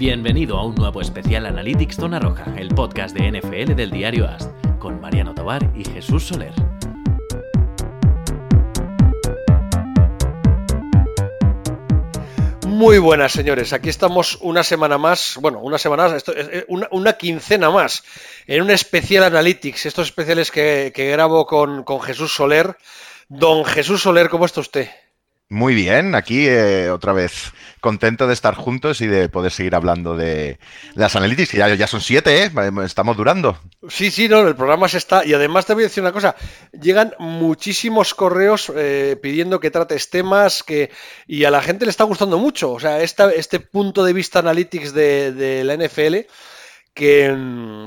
Bienvenido a un nuevo especial Analytics Zona Roja, el podcast de NFL del diario AST, con Mariano Tobar y Jesús Soler. Muy buenas, señores. Aquí estamos una semana más, bueno, una semana más, esto, una, quincena más, en un especial Analytics, estos especiales que, grabo con Jesús Soler. Don Jesús Soler, ¿cómo está usted? Muy bien, aquí eh, otra vez contento de estar juntos y de poder seguir hablando de, las analytics, que ya, ya, son siete, ¿eh? estamos durando. Sí, sí, no, el programa se está. Y además te voy a decir una cosa: llegan muchísimos correos eh, pidiendo que trates temas que. Y a la gente le está gustando mucho. O sea, esta, este punto de vista analytics de, de la NFL que,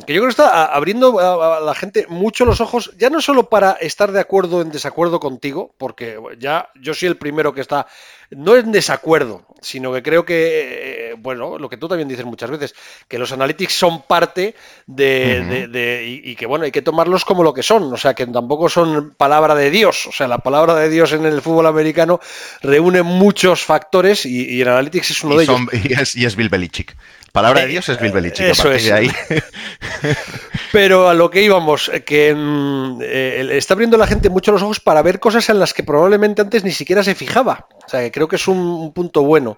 que, yo creo que está abriendo a, la gente mucho los ojos, ya no solo para estar de acuerdo en desacuerdo contigo, porque ya yo soy el primero que está, no en desacuerdo, sino que creo que, eh, bueno, lo que tú también dices muchas veces, que los analytics son parte de, uh -huh. de, de y, y, que, bueno, hay que tomarlos como lo que son, o sea, que tampoco son palabra de Dios, o sea, la palabra de Dios en el fútbol americano reúne muchos factores y, y el analytics es uno y de son, ellos. Y es, y es Bill Belichick. Palabra de Dios es Bill Belichick. Eso es. De ahí. Pero a lo que íbamos, que mm, eh, está abriendo la gente mucho los ojos para ver cosas en las que probablemente antes ni siquiera se fijaba. O sea, que creo que es un, un punto bueno.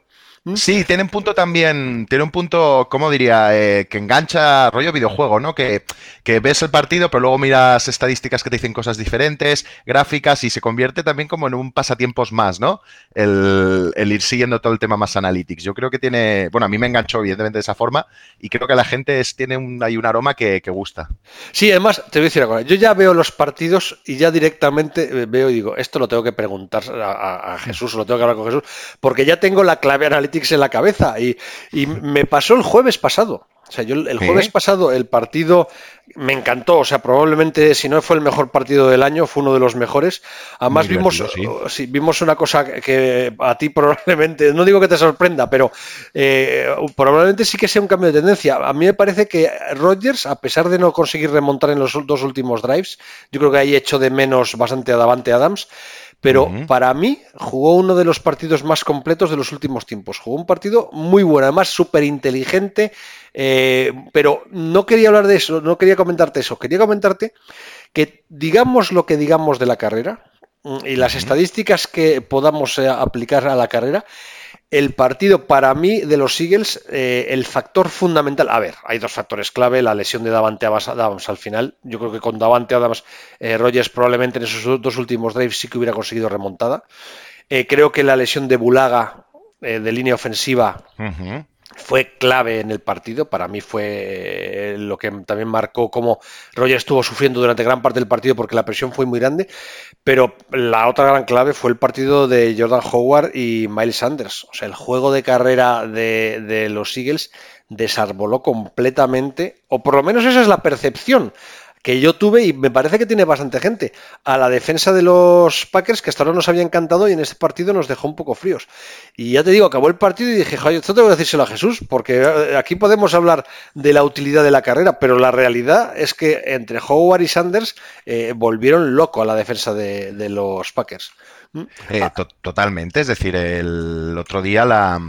Sí, tiene un punto también, tiene un punto, ¿cómo diría? Eh, que engancha rollo videojuego, ¿no? Que, que, ves el partido, pero luego miras estadísticas que te dicen cosas diferentes, gráficas, y se convierte también como en un pasatiempos más, ¿no? El, el, ir siguiendo todo el tema más analytics. Yo creo que tiene, bueno, a mí me enganchó evidentemente de esa forma, y creo que la gente es, tiene un, hay un aroma que, que, gusta. Sí, además, te voy a decir una cosa, yo ya veo los partidos y ya directamente veo y digo, esto lo tengo que preguntar a, a Jesús, lo tengo que hablar con Jesús, porque ya tengo la clave analítica en la cabeza. Y, y, me pasó el jueves pasado. O sea, yo el jueves ¿Sí? pasado el partido me encantó. O sea, probablemente si no fue el mejor partido del año, fue uno de los mejores. Además vimos, sí. Sí, vimos una cosa que a ti probablemente, no digo que te sorprenda, pero eh, probablemente sí que sea un cambio de tendencia. A mí me parece que Rodgers, a pesar de no conseguir remontar en los dos últimos drives, yo creo que ahí hecho de menos bastante a Davante Adams pero uh -huh. para mí jugó uno de los partidos más completos de los últimos tiempos. Jugó un partido muy bueno, además súper inteligente, eh, pero no quería hablar de eso, no quería comentarte eso, quería comentarte que digamos lo que digamos de la carrera mm, y las uh -huh. estadísticas que podamos eh, aplicar a la carrera, el partido para mí de los Eagles, eh, el factor fundamental, a ver, hay dos factores clave, la lesión de Davante Adams al final, yo creo que con Davante Adams, eh, Rogers probablemente en esos dos últimos drives sí que hubiera conseguido remontada, eh, creo que la lesión de Bulaga eh, de línea ofensiva fue clave en el partido. Para mí fue eh, lo que también marcó cómo Roger estuvo sufriendo durante gran parte del partido porque la presión fue muy grande. Pero la otra gran clave fue el partido de Jordan Howard y Miles Sanders. O sea, el juego de carrera de, los Eagles desarboló completamente, o por lo menos esa es la percepción que yo tuve y me parece que tiene bastante gente a la defensa de los Packers que hasta ahora nos había encantado y en este partido nos dejó un poco fríos. Y ya te digo, acabó el partido y dije, joder, esto tengo que decírselo a Jesús, porque eh, aquí podemos hablar de la utilidad de la carrera, pero la realidad es que entre Howard y Sanders eh, volvieron loco a la defensa de, de los Packers. Eh, to totalmente, es decir, el otro día la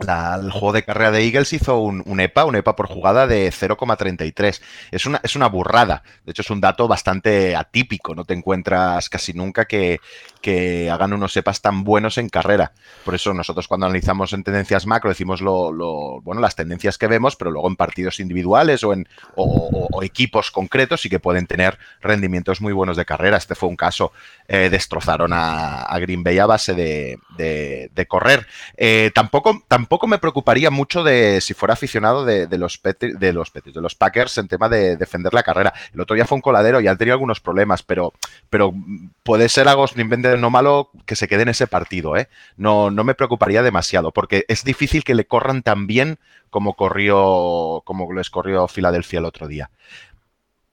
la, el juego de carrera de Eagles hizo un, un EPA, un EPA por jugada de 0,33. Es una, es una burrada. De hecho, es un dato bastante atípico. No te encuentras casi nunca que, que hagan unos EPAs tan buenos en carrera. Por eso nosotros cuando analizamos en tendencias macro decimos lo, bueno, las tendencias que vemos, pero luego en partidos individuales o en o, equipos concretos sí que pueden tener rendimientos muy buenos de carrera. Este fue un caso, eh, destrozaron a, Green Bay a base de, correr. Eh, tampoco, tampoco me preocuparía mucho de si fuera aficionado de, de los Petri, de los Petri, de los Packers en tema de defender la carrera. El otro día fue un coladero y han tenido algunos problemas, pero, pero puede ser algo simplemente no malo que se quede en ese partido, ¿eh? No, no me preocuparía demasiado, porque es difícil que le corran tan bien como corrió, como les corrió Filadelfia el otro día.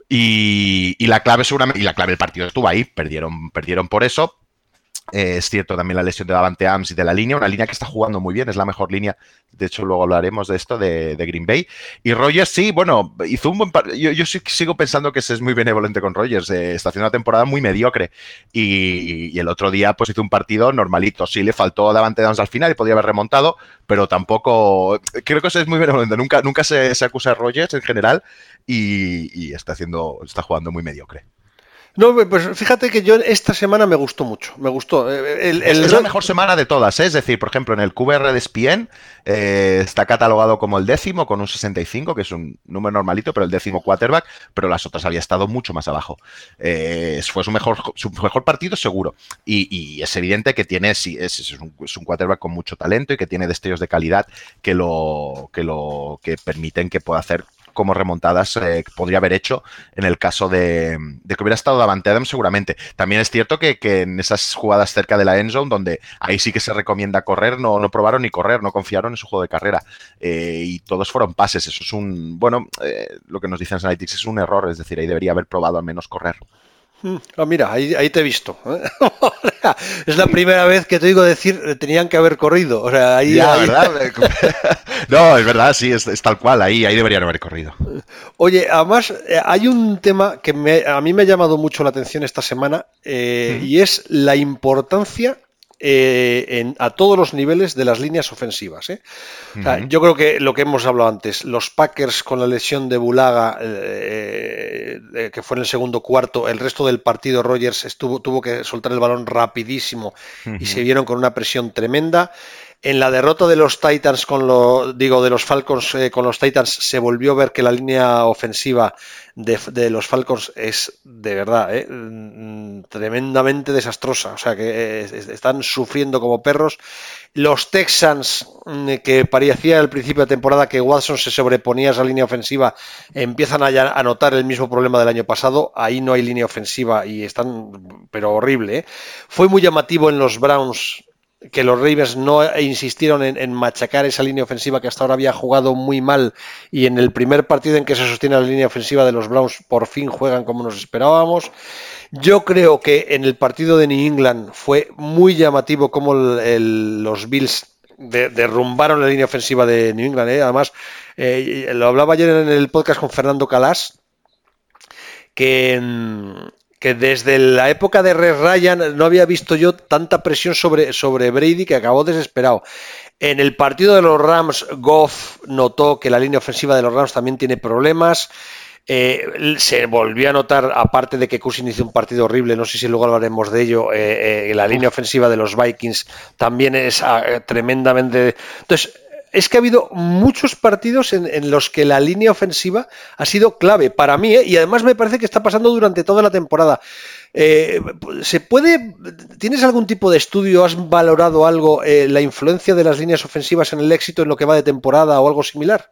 Y, y, la clave seguramente, y la clave del partido estuvo ahí, perdieron, perdieron por eso, Eh, es cierto también la lesión de Davante Ams y de la línea, una línea que está jugando muy bien, es la mejor línea, de hecho luego hablaremos de esto, de, Green Bay. Y Rogers sí, bueno, hizo un buen yo, yo sigo pensando que es muy benevolente con Rogers, eh, está haciendo una temporada muy mediocre y, el otro día pues hizo un partido normalito, sí le faltó Davante Ams al final y podía haber remontado, pero tampoco, creo que eso es muy benevolente, nunca, nunca se, acusa a Rogers en general y, y está, haciendo, está jugando muy mediocre. No, pues fíjate que yo esta semana me gustó mucho. Me gustó. Eh, es la mejor semana de todas, ¿eh? es decir, por ejemplo, en el QBR de SPN eh, está catalogado como el décimo con un 65, que es un número normalito, pero el décimo quarterback, pero las otras había estado mucho más abajo. fue su mejor, su mejor partido seguro. Y, es evidente que tiene, sí, es, un, es, un, quarterback con mucho talento y que tiene destellos de calidad que lo, que lo que permiten que pueda hacer como remontadas podría haber hecho en el caso de, que hubiera estado Davante Adams seguramente. También es cierto que, en esas jugadas cerca de la end zone, donde ahí sí que se recomienda correr, no, no probaron ni correr, no confiaron en su juego de carrera. Eh, y todos fueron pases. Eso es un, bueno, eh, lo que nos dicen Analytics es un error, es decir, ahí debería haber probado al menos correr. Mm. Ah, mira, ahí, te he visto. ¿eh? es la primera vez que te digo decir eh, tenían que haber corrido. O sea, ahí, no, es verdad, sí, es, tal cual, ahí, ahí deberían haber corrido. Oye, además, eh, hay un tema que a mí me ha llamado mucho la atención esta semana y es la importancia eh, a todos los niveles de las líneas ofensivas. ¿eh? yo creo que lo que hemos hablado antes, los Packers con la lesión de Bulaga, eh, que fue en el segundo cuarto, el resto del partido Rogers estuvo, tuvo que soltar el balón rapidísimo y se vieron con una presión tremenda. En la derrota de los Titans con lo, digo, de los Falcons eh, con los Titans se volvió a ver que la línea ofensiva de, los Falcons es de verdad eh, mm, tremendamente desastrosa. O sea que eh, están sufriendo como perros. Los Texans, mm, que parecía al principio de temporada que Watson se sobreponía a esa línea ofensiva, empiezan a, notar el mismo problema del año pasado. Ahí no hay línea ofensiva y están, pero horrible. Fue muy llamativo en los Browns que los Ravens no insistieron en, machacar esa línea ofensiva que hasta ahora había jugado muy mal y en el primer partido en que se sostiene la línea ofensiva de los Browns por fin juegan como nos esperábamos. Yo creo que en el partido de New England fue muy llamativo como los Bills derrumbaron la línea ofensiva de New England. ¿eh? Además, eh, lo hablaba ayer en el podcast con Fernando Calas, que que desde la época de Red Ryan no había visto yo tanta presión sobre, sobre Brady que acabó desesperado. En el partido de los Rams, Goff notó que la línea ofensiva de los Rams también tiene problemas. Eh, se volvió a notar, aparte de que Cousin hizo un partido horrible, no sé si luego hablaremos de ello, eh, eh, la línea ofensiva de los Vikings también es ah, tremendamente... Entonces, es que ha habido muchos partidos en, los que la línea ofensiva ha sido clave para mí, ¿eh? y además me parece que está pasando durante toda la temporada. Eh, ¿Se puede, tienes algún tipo de estudio, has valorado algo, eh, la influencia de las líneas ofensivas en el éxito en lo que va de temporada o algo similar?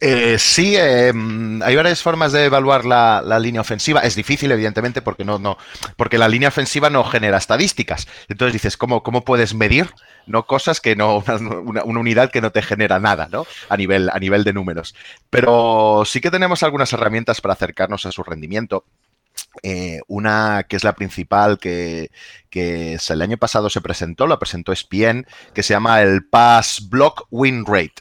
Eh, sí, em, hay varias formas de evaluar la, línea ofensiva. Es difícil, evidentemente, porque no, no, porque la línea ofensiva no genera estadísticas. Entonces dices, ¿cómo, puedes medir? No cosas que no, una, unidad que no te genera nada, ¿no? A nivel, a nivel de números. Pero sí que tenemos algunas herramientas para acercarnos a su rendimiento. Eh, una que es la principal que, que, el año pasado se presentó, la presentó SPN, que se llama el Pass Block Win Rate.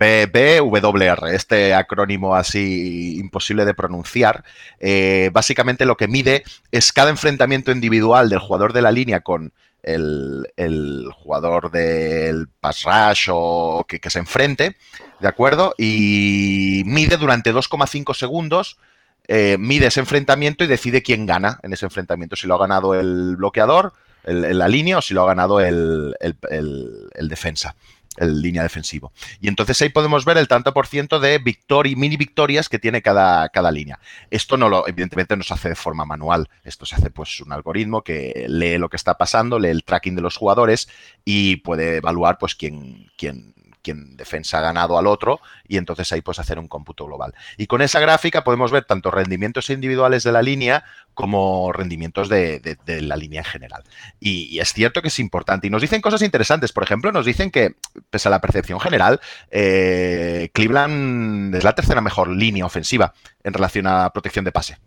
PBWR, este acrónimo así imposible de pronunciar, eh, básicamente lo que mide es cada enfrentamiento individual del jugador de la línea con el, jugador del pass rush o que, se enfrente, ¿de acuerdo? Y mide durante 2,5 segundos, eh, mide ese enfrentamiento y decide quién gana en ese enfrentamiento, si lo ha ganado el bloqueador, la línea o si lo ha ganado el defensa el línea defensivo. Y entonces ahí podemos ver el tanto por ciento de victoria, mini victorias que tiene cada, cada línea. Esto no lo, evidentemente no se hace de forma manual. Esto se hace pues un algoritmo que lee lo que está pasando, lee el tracking de los jugadores y puede evaluar pues quién, quién quien defensa ha ganado al otro y entonces ahí puedes hacer un cómputo global. Y con esa gráfica podemos ver tanto rendimientos individuales de la línea como rendimientos de, la línea en general. Y, es cierto que es importante. Y nos dicen cosas interesantes. Por ejemplo, nos dicen que, pese a la percepción general, eh, Cleveland es la tercera mejor línea ofensiva en relación a protección de pase.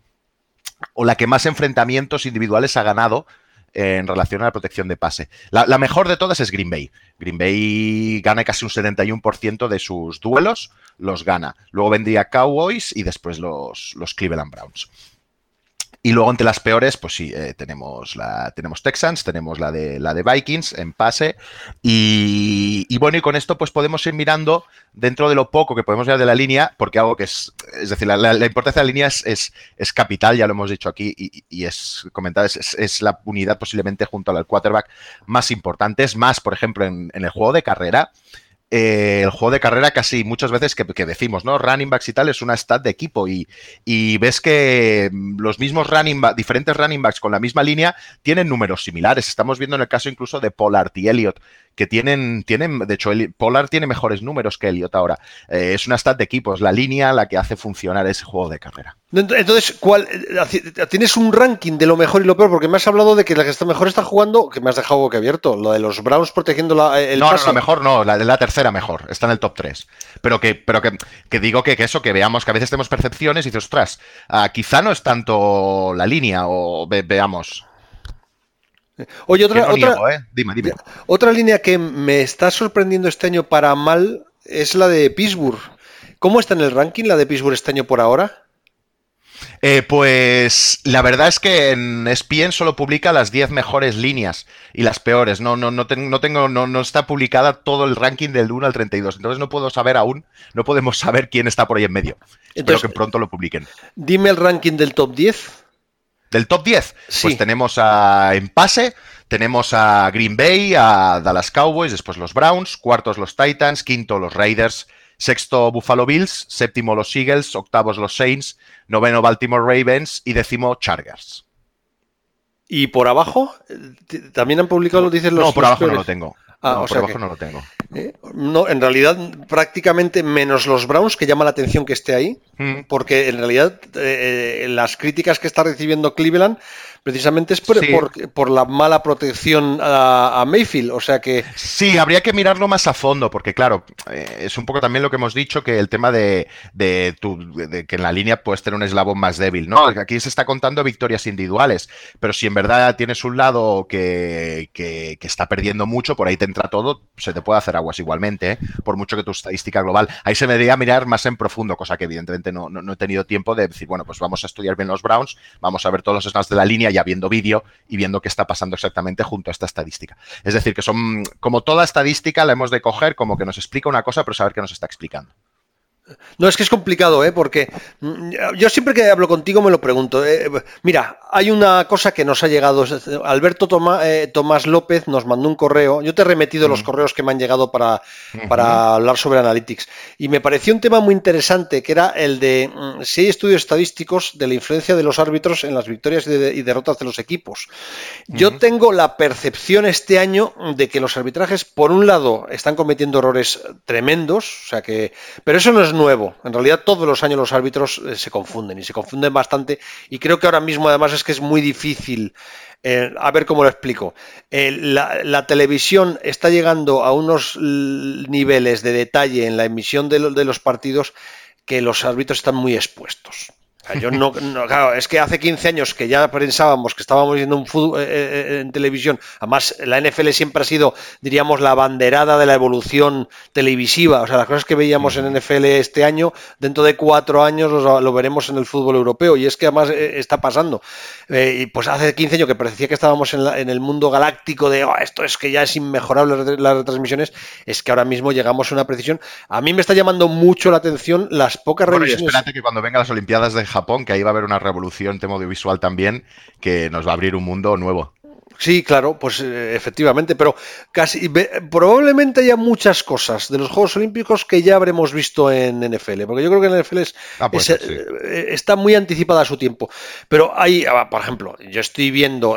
O la que más enfrentamientos individuales ha ganado en relación a la protección de pase. La, mejor de todas es Green Bay. Green Bay gana casi un 71% de sus duelos, los gana. Luego vendría Cowboys y después los, los Cleveland Browns. Y luego entre las peores, pues sí, eh, tenemos la tenemos Texans, tenemos la de la de Vikings en pase. Y, bueno y con esto pues podemos ir mirando dentro de lo poco que podemos ver de la línea, porque algo que es, es decir, la, importancia de la línea es, es, capital, ya lo hemos dicho aquí y, y es comentado, es, es, la unidad posiblemente junto al quarterback más importante, es más, por ejemplo, en el juego de carrera eh, el juego de carrera casi muchas veces que, decimos, ¿no? Running backs y tal es una stat de equipo y, y ves que los mismos running backs, diferentes running backs con la misma línea tienen números similares. Estamos viendo en el caso incluso de Pollard y Elliott, que tienen, tienen de hecho, el, Pollard tiene mejores números que Elliott ahora. Eh, es una stat de equipo, es la línea la que hace funcionar ese juego de carrera. Entonces, ¿cuál, ¿tienes un ranking de lo mejor y lo peor? Porque me has hablado de que la que está mejor está jugando, que me has dejado que abierto, lo de los Browns protegiendo la, el No, pase. no, la mejor no, la, la tercera mejor, está en el top 3. Pero que, pero que, que digo que, que, eso, que veamos que a veces tenemos percepciones y dices, ostras, uh, quizá no es tanto la línea, o ve, veamos. Oye, otra, no otra, niego, ¿eh? dime, dime. otra línea que me está sorprendiendo este año para mal es la de Pittsburgh. ¿Cómo está en el ranking la de Pittsburgh este año por ahora? Eh, pues la verdad es que en ESPN solo publica las 10 mejores líneas y las peores. No, no, no, ten, no tengo, no, no, está publicada todo el ranking del 1 al 32. Entonces no puedo saber aún, no podemos saber quién está por ahí en medio. Entonces, Espero que pronto lo publiquen. Dime el ranking del top 10. Del top 10, sí. pues tenemos a en pase, tenemos a Green Bay, a Dallas Cowboys, después los Browns, cuartos los Titans, quinto los Raiders, sexto Buffalo Bills, séptimo los Eagles, octavos los Saints, noveno Baltimore Ravens y décimo Chargers. ¿Y por abajo? ¿También han publicado, dicen los No, por abajo no lo tengo. Ah, no, o por sea abajo que, no lo tengo. Eh, no, en realidad, prácticamente menos los Browns, que llama la atención que esté ahí, Mm. porque en realidad eh, las críticas que está recibiendo Cleveland precisamente es por, Sí. por, por la mala protección a, a Mayfield. O sea que Sí, habría que mirarlo más a fondo, porque claro, eh, es un poco también lo que hemos dicho, que el tema de, de, tu, de que en la línea puedes tener un eslabón más débil, ¿no? Aquí se está contando victorias individuales, pero si en verdad tienes un lado que, que, que está perdiendo mucho, por ahí te entra todo, se te puede hacer aguas igualmente, ¿eh? por mucho que tu estadística global. Ahí se me debería mirar más en profundo, cosa que evidentemente no, no, no he tenido tiempo de decir, bueno, pues vamos a estudiar bien los Browns, vamos a ver todos los snaps de la línea ya viendo vídeo y viendo qué está pasando exactamente junto a esta estadística. Es decir, que son como toda estadística la hemos de coger como que nos explica una cosa, pero saber qué nos está explicando. No, es que es complicado, ¿eh? porque mm, yo siempre que hablo contigo me lo pregunto. Eh, mira, hay una cosa que nos ha llegado. Alberto eh, Tomás López nos mandó un correo. Yo te he remitido mm. los correos que me han llegado para, uh -huh. para hablar sobre Analytics. Y me pareció un tema muy interesante, que era el de mm, si hay estudios estadísticos de la influencia de los árbitros en las victorias y, de, y derrotas de los equipos. Yo uh -huh. tengo la percepción este año de que los arbitrajes, por un lado, están cometiendo errores tremendos, o sea que. Pero eso no es nuevo. En realidad todos los años los árbitros eh, se confunden y se confunden bastante y creo que ahora mismo además es que es muy difícil. Eh, a ver cómo lo explico. Eh, la, televisión está llegando a unos niveles de detalle en la emisión de los partidos que los árbitros están muy expuestos. Yo no, no, claro, es que hace 15 años que ya pensábamos que estábamos viendo un fútbol eh, eh, en televisión. Además, la NFL siempre ha sido, diríamos, la banderada de la evolución televisiva. O sea, las cosas que veíamos en NFL este año, dentro de cuatro años lo, lo veremos en el fútbol europeo. Y es que además eh, está pasando. Eh, y pues hace 15 años que parecía que estábamos en, la, en el mundo galáctico de oh, esto es que ya es inmejorable las retransmisiones. Es que ahora mismo llegamos a una precisión. A mí me está llamando mucho la atención las pocas bueno, revisiones. Y espérate que cuando vengan las Olimpiadas de Japón, que ahí va a haber una revolución tema audiovisual también, que nos va a abrir un mundo nuevo. Sí, claro, pues eh, efectivamente, pero casi probablemente haya muchas cosas de los Juegos Olímpicos que ya habremos visto en NFL, porque yo creo que en NFL es, ah, pues, es, sí. eh, está muy anticipada a su tiempo. Pero hay, ah, por ejemplo, yo estoy viendo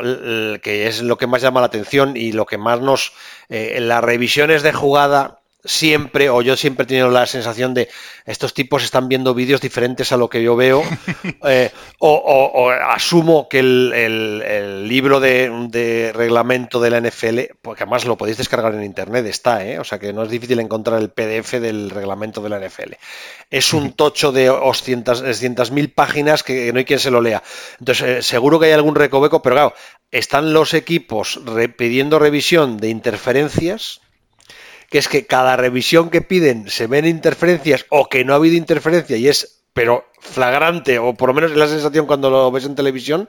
que es lo que más llama la atención y lo que más nos, eh, las revisiones de jugada siempre, o yo siempre he tenido la sensación de estos tipos están viendo vídeos diferentes a lo que yo veo, eh, o, asumo que el, libro de, reglamento de la NFL, porque además lo podéis descargar en internet, está, ¿eh? o sea que no es difícil encontrar el PDF del reglamento de la NFL. Es un tocho de 200.000 páginas que no hay quien se lo lea. Entonces, eh, seguro que hay algún recoveco, pero claro, están los equipos pidiendo revisión de interferencias que es que cada revisión que piden se ven interferencias o que no ha habido interferencia y es pero flagrante, o por lo menos es la sensación cuando lo ves en televisión,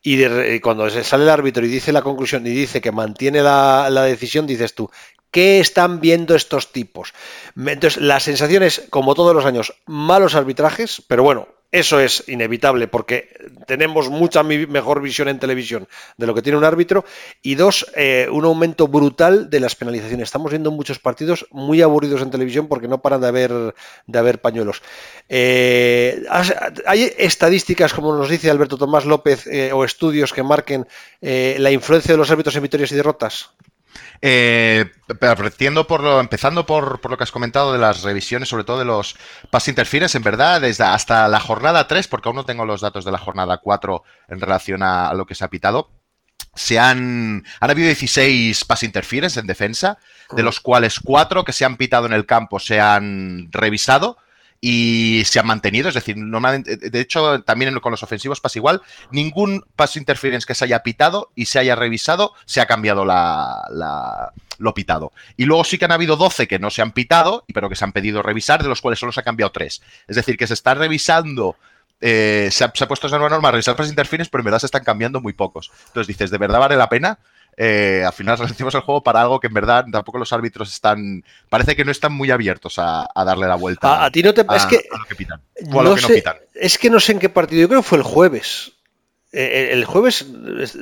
y, cuando se sale el árbitro y dice la conclusión y dice que mantiene la, la decisión, dices tú, ¿Qué están viendo estos tipos? Entonces, la sensación es, como todos los años, malos arbitrajes, pero bueno, eso es inevitable porque tenemos mucha mejor visión en televisión de lo que tiene un árbitro. Y dos, eh, un aumento brutal de las penalizaciones. Estamos viendo muchos partidos muy aburridos en televisión porque no paran de haber, de haber pañuelos. Eh, ¿Hay estadísticas, como nos dice Alberto Tomás López, eh, o estudios que marquen la influencia de los árbitros en victorias y derrotas? Eh, por lo, empezando por, por, lo que has comentado de las revisiones, sobre todo de los pass interference, en verdad, desde hasta la jornada 3, porque aún no tengo los datos de la jornada 4 en relación a, lo que se ha pitado, se han, han habido 16 pass interference en defensa, de los cuales 4 que se han pitado en el campo se han revisado y se han mantenido. Es decir, normalmente, de hecho, también con los ofensivos pasa igual. Ningún pass interference que se haya pitado y se haya revisado se ha cambiado la, lo pitado. Y luego sí que han habido 12 que no se han pitado, pero que se han pedido revisar, de los cuales solo se ha cambiado 3. Es decir, que se está revisando. Eh, se, ha, puesto esa nueva norma revisar pass interference, pero en verdad se están cambiando muy pocos. Entonces dices, ¿de verdad vale la pena? Eh, al final reducimos el juego para algo que en verdad tampoco los árbitros están. Parece que no están muy abiertos a, darle la vuelta. A, ti no te. es que, lo que pitan. O a lo que no pitan. Es que no sé en qué partido. Yo creo que fue el jueves. Eh, el jueves,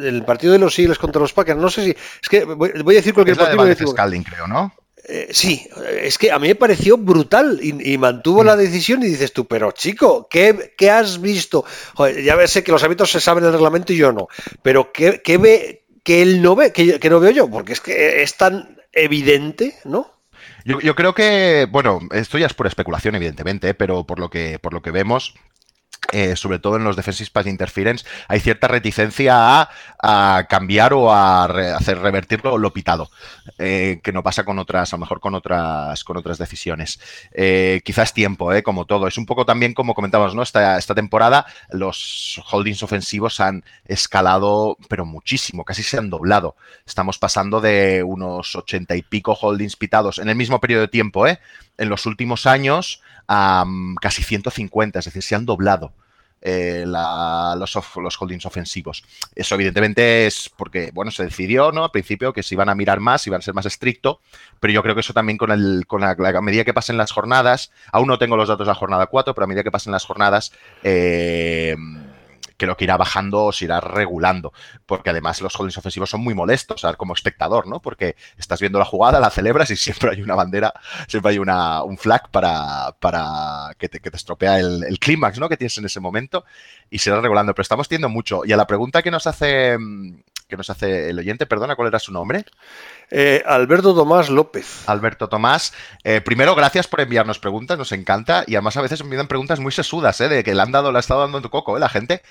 el partido de los Eagles contra los Packers, no sé si. Es que voy, a decir cualquier partido. De Scalding, creo, ¿no? Eh, sí, es que a mí me pareció brutal y, mantuvo la mm. decisión y dices tú, pero chico, ¿qué, has visto? ya sé que los árbitros se saben el reglamento y yo no, pero ¿qué, qué ve, que él no ve, que, no veo yo, porque es que es tan evidente, ¿no? Yo, creo que, bueno, esto ya es pura especulación, evidentemente, pero por lo que, por lo que vemos, eh, sobre todo en los defensive pass interference, hay cierta reticencia a, cambiar o a hacer revertirlo lo pitado, eh, que no pasa con otras, a lo mejor con otras, con otras decisiones. Eh, quizás tiempo, como todo. Es un poco también como comentamos, ¿no? Esta, esta temporada los holdings ofensivos han escalado, pero muchísimo, casi se han doblado. Estamos pasando de unos ochenta y pico holdings pitados en el mismo periodo de tiempo. En los últimos años a casi 150, es decir, se han doblado. Eh, los, los, holdings ofensivos. Eso evidentemente es porque, bueno, se decidió, ¿no? Al principio que se iban a mirar más, iban a ser más estricto, pero yo creo que eso también con, el, con la, medida que pasen las jornadas, aún no tengo los datos de la jornada 4, pero a medida que pasen las jornadas, eh, creo que irá bajando o se irá regulando, porque además los holdings ofensivos son muy molestos como espectador, ¿no? Porque estás viendo la jugada, la celebras y siempre hay una bandera, siempre hay una, un flag para, para que, te, que te estropea el, clímax, ¿no? Que tienes en ese momento y se irá regulando. Pero estamos teniendo mucho. Y a la pregunta que nos hace que nos hace el oyente, perdona, ¿cuál era su nombre? Eh, Alberto Tomás López. Alberto Tomás, eh, primero gracias por enviarnos preguntas, nos encanta y además a veces envían preguntas muy sesudas, ¿eh? de que le han dado, le ha estado dando tu coco, ¿eh? la gente.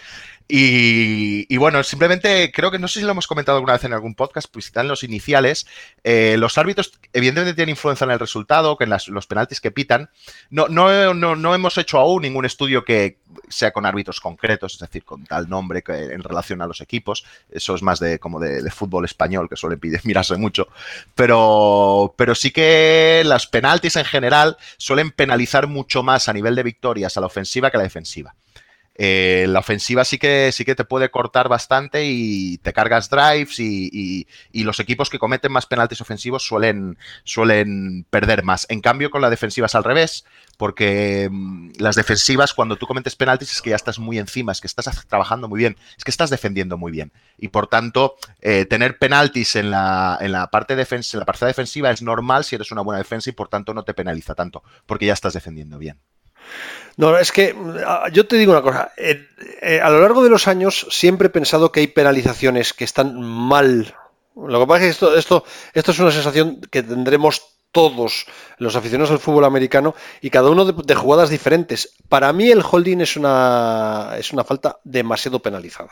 Y, bueno, simplemente creo que no sé si lo hemos comentado alguna vez en algún podcast, pues están los iniciales. Eh, los árbitros, evidentemente, tienen influencia en el resultado, que en los penaltis que pitan. No, no, no, hemos hecho aún ningún estudio que sea con árbitros concretos, es decir, con tal nombre que, en relación a los equipos. Eso es más de como de, fútbol español, que suele mirarse mucho. Pero, pero sí que las penaltis en general suelen penalizar mucho más a nivel de victorias a la ofensiva que a la defensiva. Eh, la ofensiva sí que, sí que te puede cortar bastante y te cargas drives y, los equipos que cometen más penaltis ofensivos suelen, suelen perder más. En cambio, con la defensiva es al revés, porque mm, las defensivas, cuando tú cometes penaltis, es que ya estás muy encima, es que estás trabajando muy bien, es que estás defendiendo muy bien. Y por tanto, eh, tener penaltis en la, en la parte defensa, en la parte defensiva es normal si eres una buena defensa y por tanto no te penaliza tanto, porque ya estás defendiendo bien. No, es que ah, yo te digo una cosa. Eh, a lo largo de los años siempre he pensado que hay penalizaciones que están mal. Lo que pasa es que esto, esto, esto es una sensación que tendremos todos los aficionados al fútbol americano y cada uno de, jugadas diferentes. Para mí el holding es una, es una falta demasiado penalizada.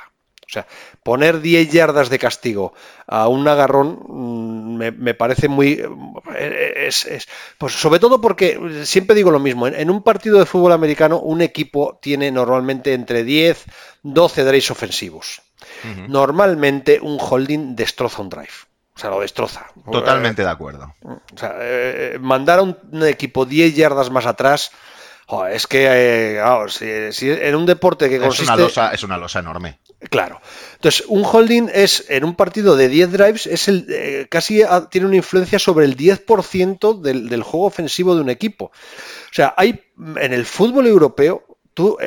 O sea, poner 10 yardas de castigo a un agarrón mm, me, parece muy... Eh, es, pues sobre todo porque siempre digo lo mismo, en, un partido de fútbol americano un equipo tiene normalmente entre 10, 12 drives ofensivos. Normalmente un holding destroza un drive. O sea, lo destroza. Totalmente de acuerdo. O sea, eh, mandar a un, equipo 10 yardas más atrás, es que eh, si, en un deporte que consiste... Es una, losa, es una losa enorme. Claro. Entonces, un holding es, en un partido de 10 drives, es el, eh, casi tiene una influencia sobre el 10% del, del, juego ofensivo de un equipo. O sea, hay en el fútbol europeo, tú,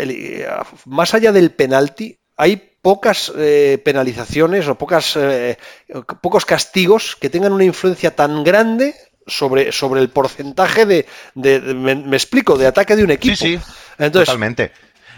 más allá del penalti, hay pocas eh, penalizaciones o pocas, eh, pocos castigos que tengan una influencia tan grande sobre, sobre el porcentaje de, me, explico, de ataque de un equipo. Sí, sí, Entonces, totalmente.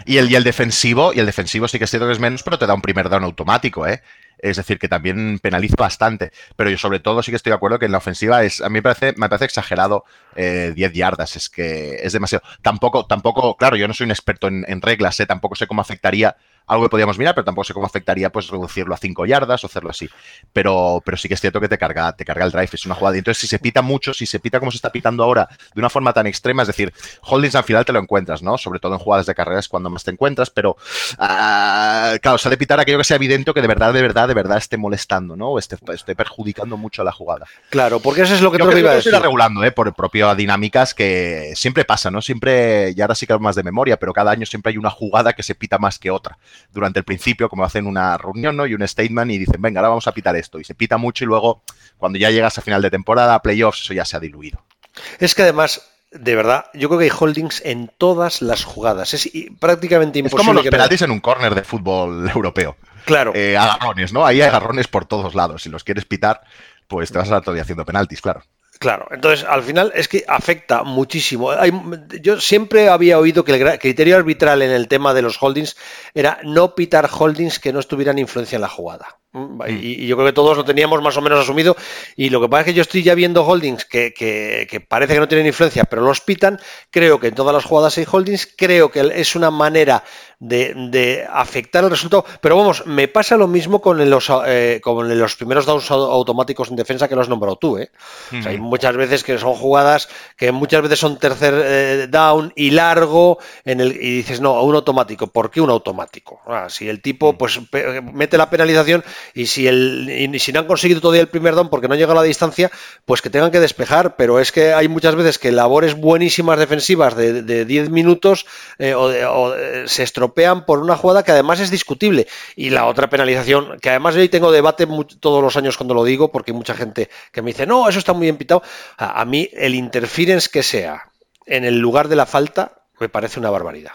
Y el, y el defensivo, y el defensivo sí que es cierto que es menos, pero te da un primer down automático, ¿eh? Es decir, que también penaliza bastante. Pero yo sobre todo sí que estoy de acuerdo que en la ofensiva es, a mí me parece, me parece exagerado 10 eh, yardas. Es que es demasiado. Tampoco, tampoco, claro, yo no soy un experto en, en reglas, ¿eh? tampoco sé cómo afectaría algo que podíamos mirar, pero tampoco sé cómo afectaría pues reducirlo a 5 yardas o hacerlo así. Pero, pero sí que es cierto que te carga, te carga el drive, es una jugada. Y entonces, si se pita mucho, si se pita como se está pitando ahora, de una forma tan extrema, es decir, holdings al final te lo encuentras, ¿no? Sobre todo en jugadas de carreras cuando más te encuentras, pero uh, claro, se ha de pitar aquello que sea evidente que de verdad, de verdad, de verdad esté molestando, ¿no? O esté, esté perjudicando mucho a la jugada. Claro, porque eso es lo que tú iba a decir. regulando, ¿eh? Por propio dinámicas que siempre pasa, ¿no? Siempre, y ahora sí que más de memoria, pero cada año siempre hay una jugada que se pita más que otra durante el principio como hacen una reunión ¿no? y un statement y dicen, venga, ahora vamos a pitar esto. Y se pita mucho y luego, cuando ya llegas a final de temporada, playoffs, eso ya se ha diluido. Es que además, de verdad, yo creo que hay holdings en todas las jugadas. Es prácticamente imposible. Es como los penaltis en un corner de fútbol europeo. Claro. Eh, agarrones, ¿no? Ahí hay agarrones por todos lados. Si los quieres pitar, pues te vas a estar todavía haciendo penaltis, claro. Claro, entonces al final es que afecta muchísimo. yo siempre había oído que el criterio arbitral en el tema de los holdings era no pitar holdings que no estuvieran influencia en la jugada. Mm. Y, yo creo que todos lo teníamos más o menos asumido. Y lo que pasa es que yo estoy ya viendo holdings que, parece que no tienen influencia, pero los pitan. Creo que en todas las jugadas hay holdings. Creo que es una manera de, afectar el resultado. Pero vamos, me pasa lo mismo con los, eh, con los primeros downs automáticos en defensa que los nombrado tú. ¿eh? hay muchas veces que son jugadas que muchas veces son tercer eh, down y largo en el, y dices, no, un automático. ¿Por qué un automático? Ah, si el tipo mm. pues mete la penalización y si, el, si no han conseguido todavía el primer down porque no llega a la distancia, pues que tengan que despejar. Pero es que hay muchas veces que labores buenísimas defensivas de, 10 minutos eh, o, se estropean por una jugada que además es discutible. Y la otra penalización, que además hoy tengo debate todos los años cuando lo digo, porque hay mucha gente que me dice, no, eso está muy empitado. A, a mí el interference que sea en el lugar de la falta me parece una barbaridad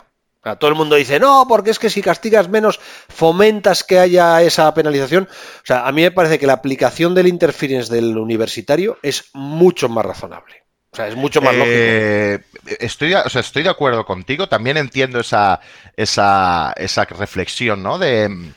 todo el mundo dice, no, porque es que si castigas menos, fomentas que haya esa penalización. O sea, a mí me parece que la aplicación del interference del universitario es mucho más razonable. O sea, es mucho más eh, lógico. Estoy, o sea, estoy de acuerdo contigo. También entiendo esa, esa, esa reflexión, ¿no? De,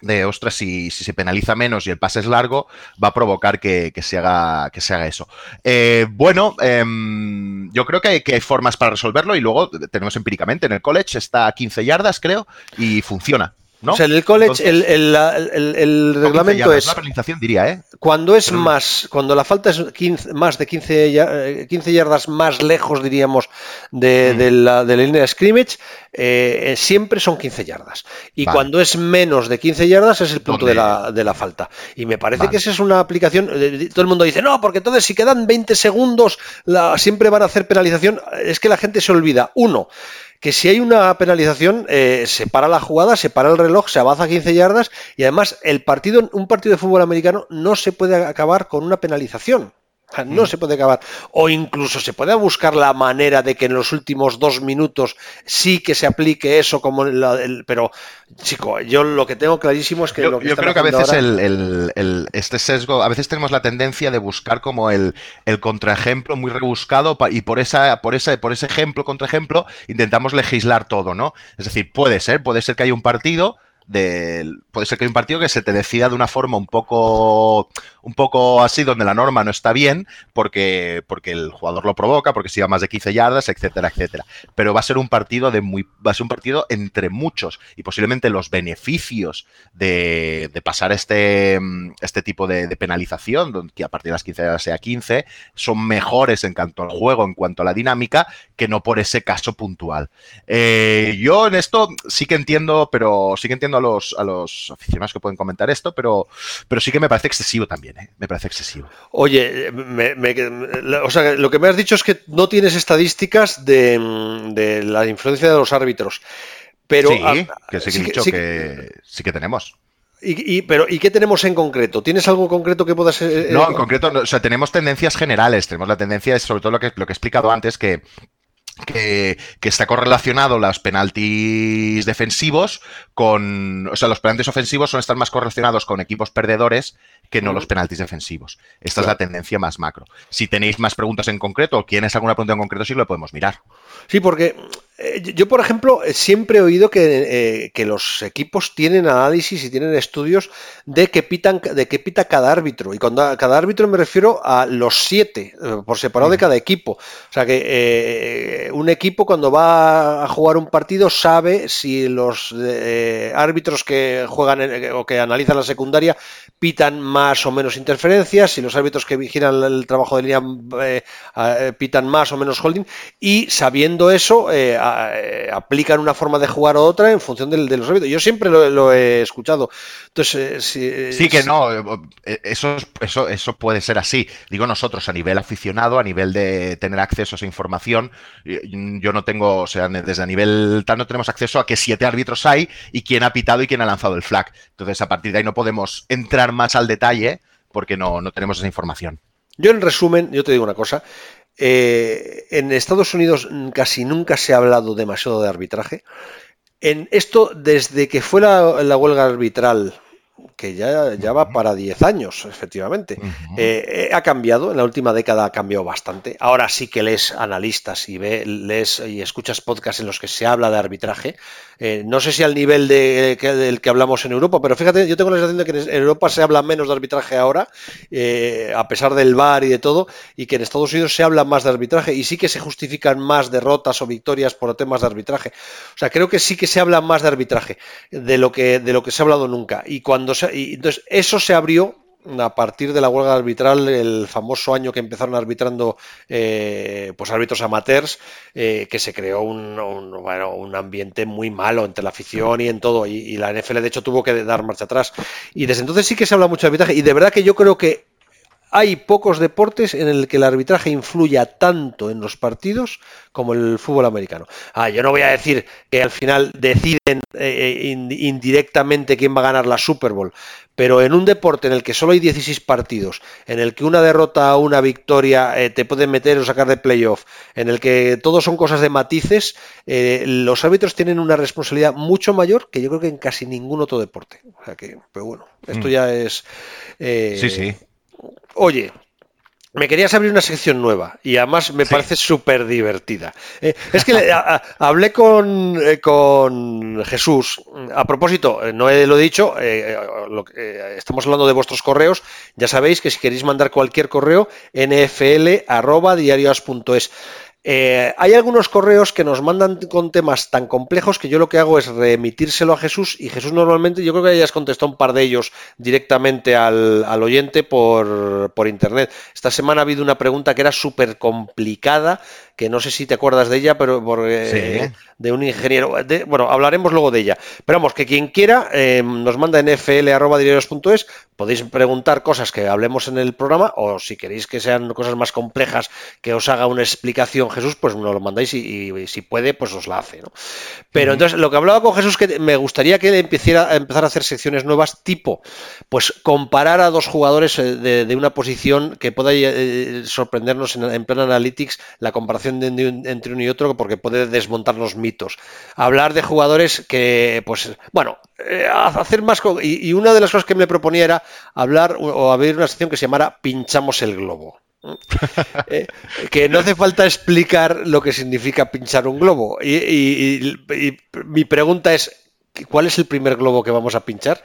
de ostras, si, si, se penaliza menos y el pase es largo, va a provocar que, se, haga, que se haga eso. Eh, bueno, em, yo creo que hay, que hay, formas para resolverlo y luego tenemos empíricamente en el college está a 15 yardas, creo, y funciona. ¿No? O sea, en el college el, el, reglamento es. La penalización diría, ¿eh? Cuando es más, cuando la falta es 15, más de 15, 15, yardas más lejos, diríamos, de, mm. la, de la, línea de scrimmage, eh, siempre son 15 yardas. Y cuando es menos de 15 yardas es el punto de la, de la, falta. Y me parece que esa es una aplicación. Eh, todo el mundo dice, no, porque entonces si quedan 20 segundos, la, siempre van a hacer penalización. Es que la gente se olvida. Uno, que si hay una penalización, eh, se para la jugada, se para el reloj, se avanza 15 yardas y además el partido, un partido de fútbol americano no se puede acabar con una penalización. No se puede acabar. O incluso se puede buscar la manera de que en los últimos dos minutos sí que se aplique eso como el, pero chico, yo lo que tengo clarísimo es que yo, lo que yo creo que a veces el, este sesgo, a veces tenemos la tendencia de buscar como el, contraejemplo muy rebuscado y por esa, por esa, por ese ejemplo, contraejemplo, intentamos legislar todo, ¿no? Es decir, puede ser, puede ser que haya un partido de, puede ser que hay un partido que se te decida de una forma un poco, un poco así, donde la norma no está bien, porque, porque el jugador lo provoca, porque se va más de 15 yardas, etcétera, etcétera. Pero va a ser un partido de muy, va a ser un partido entre muchos y posiblemente los beneficios de, pasar este, este tipo de, penalización, que a partir de las 15 yardas sea 15, son mejores en cuanto al juego, en cuanto a la dinámica, que no por ese caso puntual. Eh, yo en esto sí que entiendo, pero sí que entiendo a los, a los aficionados que pueden comentar esto, pero, pero sí que me parece excesivo también, ¿eh? me parece excesivo. Oye, o sea, lo que me has dicho es que no tienes estadísticas de, de la influencia de los árbitros. Pero, sí, que sí que he dicho que, sí que tenemos. Y, pero, ¿Y qué tenemos en concreto? ¿Tienes algo concreto que puedas...? Eh, no, en concreto, o sea, tenemos tendencias generales. Tenemos la tendencia, sobre todo lo que, lo que he explicado antes, que que, está correlacionado los penaltis defensivos con. O sea, los penaltis ofensivos son estar más correlacionados con equipos perdedores que no los penaltis defensivos. Esta es la tendencia más macro. Si tenéis más preguntas en concreto o tienes alguna pregunta en concreto, sí lo podemos mirar. Sí, porque eh, yo, por ejemplo, siempre he oído eh, que, los equipos tienen análisis y tienen estudios de que pitan, de que pita cada árbitro. Y cuando a cada árbitro me refiero a los siete, eh, por separado de cada equipo. O sea que un equipo cuando va a jugar un partido sabe si los árbitros que juegan o que analizan la secundaria pitan más o menos interferencias, si los árbitros que vigilan el trabajo de línea pitan más o menos holding. Y sabiendo eso, eh, aplican una forma de jugar u otra en función de, los hábitos. Yo siempre lo, he escuchado. Entonces, eh, sí que no, eh, eso, eso, eso puede ser así. Digo nosotros, a nivel aficionado, a nivel de tener acceso a esa información, yo no tengo, o sea, desde a nivel tal no tenemos acceso a que siete árbitros hay y quién ha pitado y quién ha lanzado el flag. Entonces, a partir de ahí no podemos entrar más al detalle porque no, no tenemos esa información. Yo en resumen, yo te digo una cosa, eh, en Estados Unidos casi nunca se ha hablado demasiado de arbitraje. En esto, desde que fue la huelga arbitral que ya, ya va para 10 años, efectivamente. Eh, eh, ha cambiado, en la última década ha cambiado bastante. Ahora sí que lees analistas y ve, lees y escuchas podcasts en los que se habla de arbitraje. Eh, no sé si al nivel de, del que hablamos en Europa, pero fíjate, yo tengo la sensación de que en Europa se habla menos de arbitraje ahora, a pesar del VAR y de todo, y que en Estados Unidos se habla más de arbitraje y sí que se justifican más derrotas o victorias por temas de arbitraje. O sea, creo que sí que se habla más de arbitraje de lo que, de lo que se ha hablado nunca. Y cuando y entonces eso se abrió a partir de la huelga arbitral, el famoso año que empezaron arbitrando eh, pues árbitros amateurs, eh, que se creó un, un, ambiente muy malo entre la afición y en todo, y, y, la NFL de hecho tuvo que dar marcha atrás. Y desde entonces sí que se habla mucho de arbitraje, y de verdad que yo creo que hay pocos deportes en el que el arbitraje influya tanto en los partidos como el fútbol americano. Ah, yo no voy a decir que al final deciden eh, eh, indirectamente quién va a ganar la Super Bowl, pero en un deporte en el que solo hay 16 partidos, en el que una derrota o una victoria eh, te puede meter o sacar de playoff, en el que todo son cosas de matices, los árbitros tienen una responsabilidad mucho mayor que yo creo que en casi ningún otro deporte. O sea que, pero bueno, esto mm. ya es... sí, sí oye, me querías abrir una sección nueva y además me parece súper divertida. Eh, es que hablé con, eh, con, Jesús. A propósito, eh, no lo he dicho, estamos hablando de vuestros correos. Ya sabéis que si queréis mandar cualquier correo, nfl.diarios.es. Eh, hay algunos correos que nos mandan con temas tan complejos que yo lo que hago es remitírselo a Jesús y Jesús normalmente, yo creo que hayas contestado un par de ellos directamente al, oyente por, por, internet. Esta semana ha habido una pregunta que era súper complicada que no sé si te acuerdas de ella, pero por, eh, de un ingeniero. bueno, hablaremos luego de ella. Pero vamos, que quien quiera eh, nos manda en fl.diarios.es, podéis preguntar cosas que hablemos en el programa, o si queréis que sean cosas más complejas, que os haga una explicación Jesús, pues nos lo mandáis y, si puede, pues os la hace. Pero entonces, lo que hablaba con Jesús, que me gustaría que empezara a empezar a hacer secciones nuevas, tipo, pues comparar a dos jugadores eh, de, una posición que pueda sorprendernos en, en plan analytics, la comparación entre uno y otro porque puede desmontar los mitos. Hablar de jugadores que, pues, bueno, eh, hacer más... Y, una de las cosas que me proponía era hablar o abrir una sección que se llamara Pinchamos el globo. Eh, que no hace falta explicar lo que significa pinchar un globo. y mi pregunta es, ¿cuál es el primer globo que vamos a pinchar?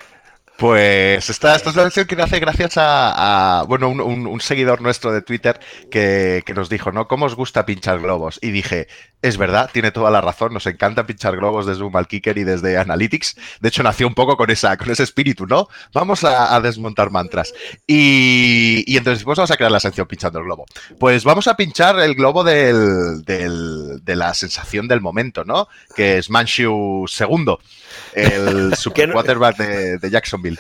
Pues esta, esta es la lección que hace gracias a, bueno, un, seguidor nuestro de Twitter que, que, nos dijo, ¿no? ¿Cómo os gusta pinchar globos? Y dije, es verdad, tiene toda la razón, nos encanta pinchar globos desde un Kicker y desde Analytics. De hecho, nació un poco con, esa, con ese espíritu, ¿no? Vamos a, desmontar mantras. Y, y, entonces, pues vamos a crear la sección pinchando el globo. Pues vamos a pinchar el globo del, del, de la sensación del momento, ¿no? Que es Manchu segundo, el super quarterback de, de Jacksonville.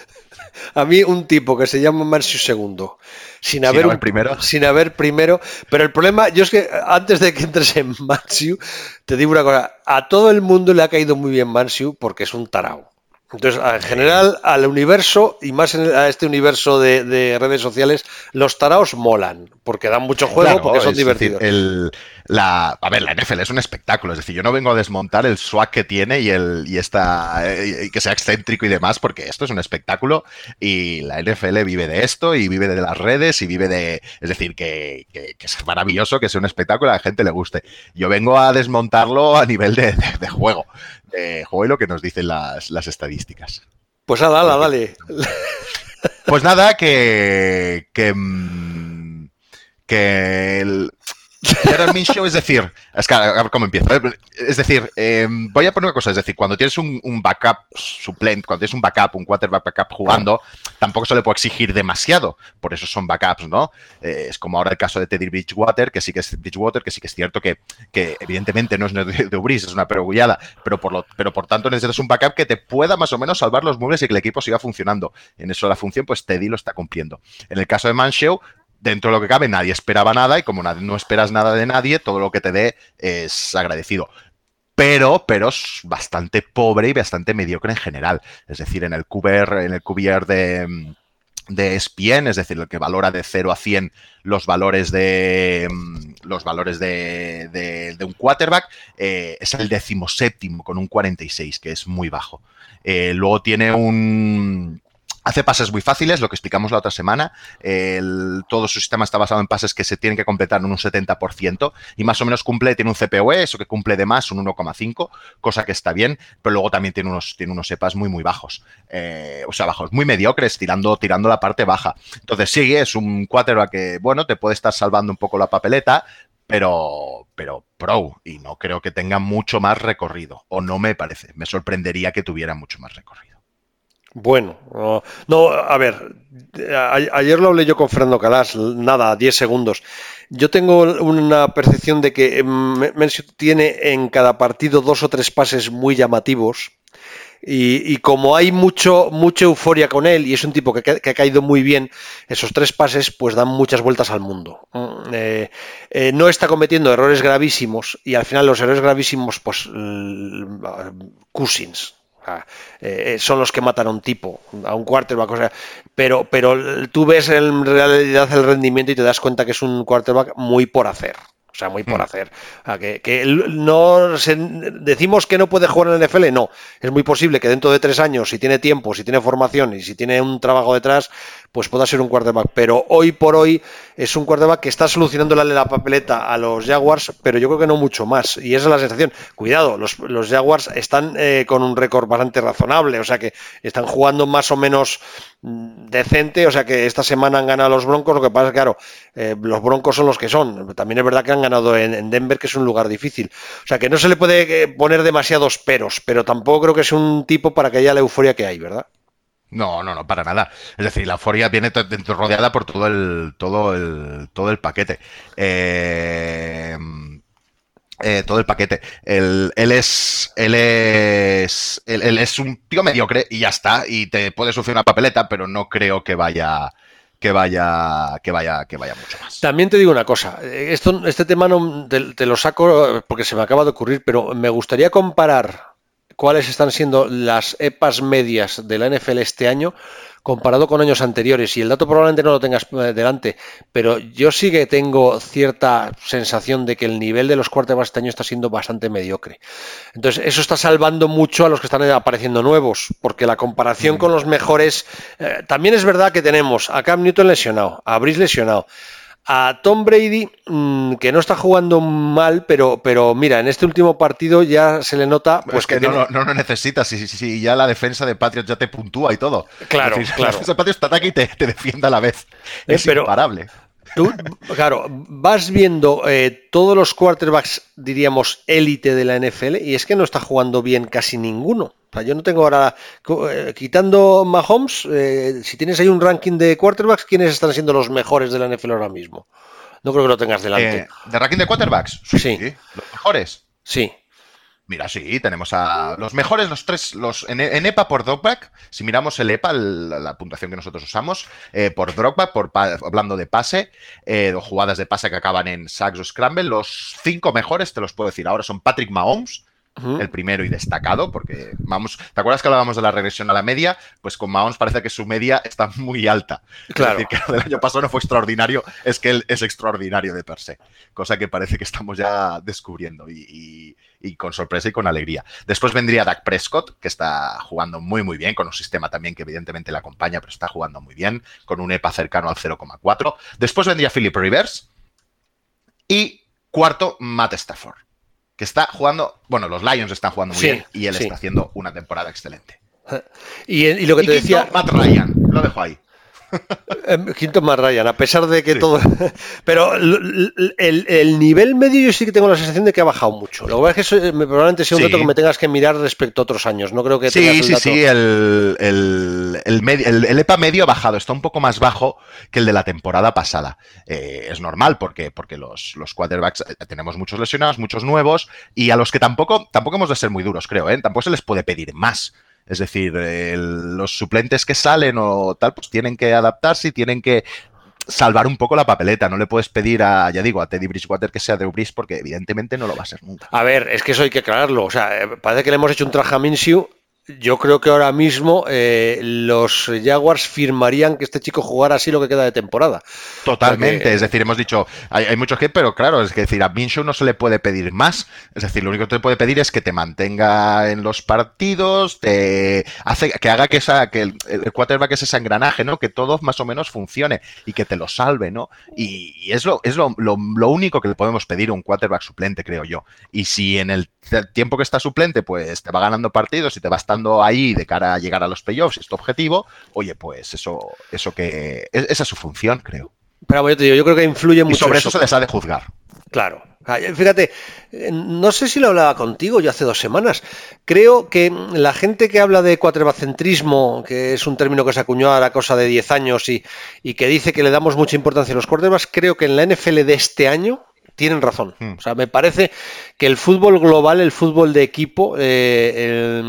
A mí un tipo que se llama Marcio segundo, sin haber, primero. sin haber primero, pero el problema, yo es que antes de que entres en Marcio, te digo una cosa, a todo el mundo le ha caído muy bien Marcio porque es un tarao. Entonces, en general, al universo y más a este universo de, redes sociales, los taraos molan, porque dan mucho juego, porque son divertidos. el, la, a ver, la NFL es un espectáculo, es decir, yo no vengo a desmontar el swag que tiene y, el, y, esta, eh, y que sea excéntrico y demás, porque esto es un espectáculo y la NFL vive de esto y vive de las redes y vive de, es decir, que, es maravilloso, que sea un espectáculo, a la gente le guste. Yo vengo a desmontarlo a nivel de, juego, de juego y lo que nos dicen las, estadísticas. Pues ala, ala, dale. Pues nada, que, que, mm, que el, Show, es decir, es que a ver cómo empiezo. Es decir, em, voy a poner una cosa, es decir, cuando tienes un, backup suplente, cuando tienes un backup, un quarterback backup jugando, tampoco se le puede exigir demasiado, por eso son backups, ¿no? Eh, es como ahora el caso de Teddy Bridgewater, que sí que es Bridgewater, que sí que es cierto que, que evidentemente no es de Ubris, es una perogullada, pero por, lo, pero por tanto necesitas un backup que te pueda más o menos salvar los muebles y que el equipo siga funcionando. En eso la función, pues Teddy lo está cumpliendo. En el caso de Manshew, dentro de lo que cabe, nadie esperaba nada y como no esperas nada de nadie, todo lo que te dé es agradecido. Pero, pero es bastante pobre y bastante mediocre en general. Es decir, en el QBR, en el de, de ESPN, es decir, el que valora de 0 a 100 los valores de los valores de, un quarterback, eh, es el decimoséptimo con un 46, que es muy bajo. Eh, luego tiene un, Hace pases muy fáciles, lo que explicamos la otra semana. todo su sistema está basado en pases que se tienen que completar en un 70% y más o menos cumple, tiene un CPOE, eso que cumple de más, un 1,5, cosa que está bien, pero luego también tiene unos, tiene unos EPAs muy, muy bajos. Eh, o sea, bajos, muy mediocres, tirando, tirando la parte baja. Entonces, sí, es un quarterback que, bueno, te puede estar salvando un poco la papeleta, pero, pero pro, y no creo que tenga mucho más recorrido, o no me parece. Me sorprendería que tuviera mucho más recorrido. Bueno, no, a ver, ayer lo hablé yo con Fernando Calas, nada, 10 segundos. Yo tengo una percepción de que Mensio tiene en cada partido dos o tres pases muy llamativos. Y, como hay mucho, mucha euforia con él y es un tipo que, ha caído muy bien, esos tres pases pues dan muchas vueltas al mundo. Mm, eh, eh, no está cometiendo errores gravísimos y al final los errores gravísimos, pues Cousins, eh, eh, son los que matan a un tipo, a un quarterback. O sea, pero, pero tú ves en realidad el rendimiento y te das cuenta que es un quarterback muy por hacer. O sea, muy por hmm. hacer. que, no decimos que no puede jugar en el NFL, no. Es muy posible que dentro de tres años, si tiene tiempo, si tiene formación y si tiene un trabajo detrás, pues pueda ser un quarterback. Pero hoy por hoy es un quarterback que está solucionando la papeleta a los Jaguars, pero yo creo que no mucho más. Y esa es la sensación. Cuidado, los, Jaguars están eh, con un récord bastante razonable, o sea que están jugando más o menos mm, decente, o sea que esta semana han ganado los Broncos, lo que pasa es que, claro, eh, los Broncos son los que son. También es verdad que han ganado en, Denver, que es un lugar difícil. O sea que no se le puede eh, poner demasiados peros, pero tampoco creo que es un tipo para que haya la euforia que hay, ¿verdad? No, no, no, para nada. Es decir, la euforia viene rodeada por todo el, todo el, todo el paquete. Eh, eh, todo el paquete. Él, es, él es, él, es un tío mediocre y ya está. Y te puede sufrir una papeleta, pero no creo que vaya, que vaya, que vaya, que vaya mucho más. También te digo una cosa. Esto, este tema no te lo saco porque se me acaba de ocurrir, pero me gustaría comparar cuáles están siendo las EPAs medias de la NFL este año comparado con años anteriores. Y el dato probablemente no lo tengas eh, delante, pero yo sí que tengo cierta sensación de que el nivel de los quarterbacks este año está siendo bastante mediocre. Entonces, eso está salvando mucho a los que están apareciendo nuevos, porque la comparación mm. con los mejores... Eh, también es verdad que tenemos a Cam Newton lesionado, a Brice lesionado, a Tom Brady, mm, que no está jugando mal, pero, pero mira, en este último partido ya se le nota. Pues que, no, no, no, necesitas, si, si, ya la defensa de Patriots ya te puntúa y todo. Claro, claro. La defensa de Patriots te ataca y te, te defiende a la vez. Eh, es imparable. Tú, claro, vas viendo eh, todos los quarterbacks, diríamos, élite de la NFL, y es que no está jugando bien casi ninguno. O sea, yo no tengo ahora, eh, quitando Mahomes, eh, si tienes ahí un ranking de quarterbacks, ¿quiénes están siendo los mejores de la NFL ahora mismo? No creo que lo tengas delante. ¿De ranking de quarterbacks? sí. ¿Los mejores? Sí. Mira, sí, tenemos a los mejores, los tres, los en, EPA por dropback, si miramos el EPA, la, puntuación que nosotros usamos, eh, por dropback, por hablando de pase, eh, jugadas de pase que acaban en sacks o scramble, los cinco mejores, te los puedo decir ahora, son Patrick Mahomes, el primero y destacado, porque vamos, ¿te acuerdas que hablábamos de la regresión a la media? Pues con Mahomes parece que su media está muy alta. Claro. Es decir, que lo del año pasado no fue extraordinario, es que él es extraordinario de per se, cosa que parece que estamos ya descubriendo y, con sorpresa y con alegría. Después vendría Dak Prescott, que está jugando muy, muy bien, con un sistema también que evidentemente le acompaña, pero está jugando muy bien, con un EPA cercano al 0,4. Después vendría Philip Rivers y cuarto, Matt Stafford que está jugando, bueno, los Lions están jugando muy bien y él está haciendo una temporada excelente. Y, lo que te decía... Matt Ryan, lo dejo ahí. Em, quinto más Ryan, a pesar de que todo. Pero el, nivel medio yo sí que tengo la sensación de que ha bajado mucho. Lo que es que eso, probablemente sea un dato que me tengas que mirar respecto a otros años. No creo que Sí, sí, sí. El, el, EPA medio ha bajado, está un poco más bajo que el de la temporada pasada. Eh, es normal porque, porque los, los quarterbacks eh, tenemos muchos lesionados, muchos nuevos, y a los que tampoco, tampoco hemos de ser muy duros, creo, ¿eh? Tampoco se les puede pedir más. Es decir, los suplentes que salen o tal, pues tienen que adaptarse y tienen que salvar un poco la papeleta. No le puedes pedir a, ya digo, a Teddy Bridgewater que sea de Brees porque evidentemente no lo va a ser nunca. A ver, es que eso hay que aclararlo. O sea, eh, parece que le hemos hecho un traje a Minshew yo creo que ahora mismo eh, los Jaguars firmarían que este chico jugara así lo que queda de temporada. Totalmente, es decir, hemos dicho, hay, muchos que, pero claro, es que decir, a Minshew no se le puede pedir más. Es decir, lo único que te puede pedir es que te mantenga en los partidos, te hace que haga que esa, que el, quarterback es ese engranaje, ¿no? Que todo más o menos funcione y que te lo salve, ¿no? Y, es lo, es lo, lo único que le podemos pedir a un quarterback suplente, creo yo. Y si en el tiempo que está suplente, pues te va ganando partidos y te va estando ahí de cara a llegar a los playoffs, es tu objetivo, oye, pues eso, eso que. esa es su función, creo. Pero yo, te digo, yo creo que influye mucho. Sobre eso, se les ha de juzgar. Claro. Fíjate, eh, no sé si lo hablaba contigo yo hace dos semanas. Creo que la gente que habla de cuatrebacentrismo, que es un término que se acuñó a la cosa de 10 años y, y que dice que le damos mucha importancia a los quarterbacks, creo que en la NFL de este año tienen razón. Hmm. O sea, me parece que el fútbol global, el fútbol de equipo, eh,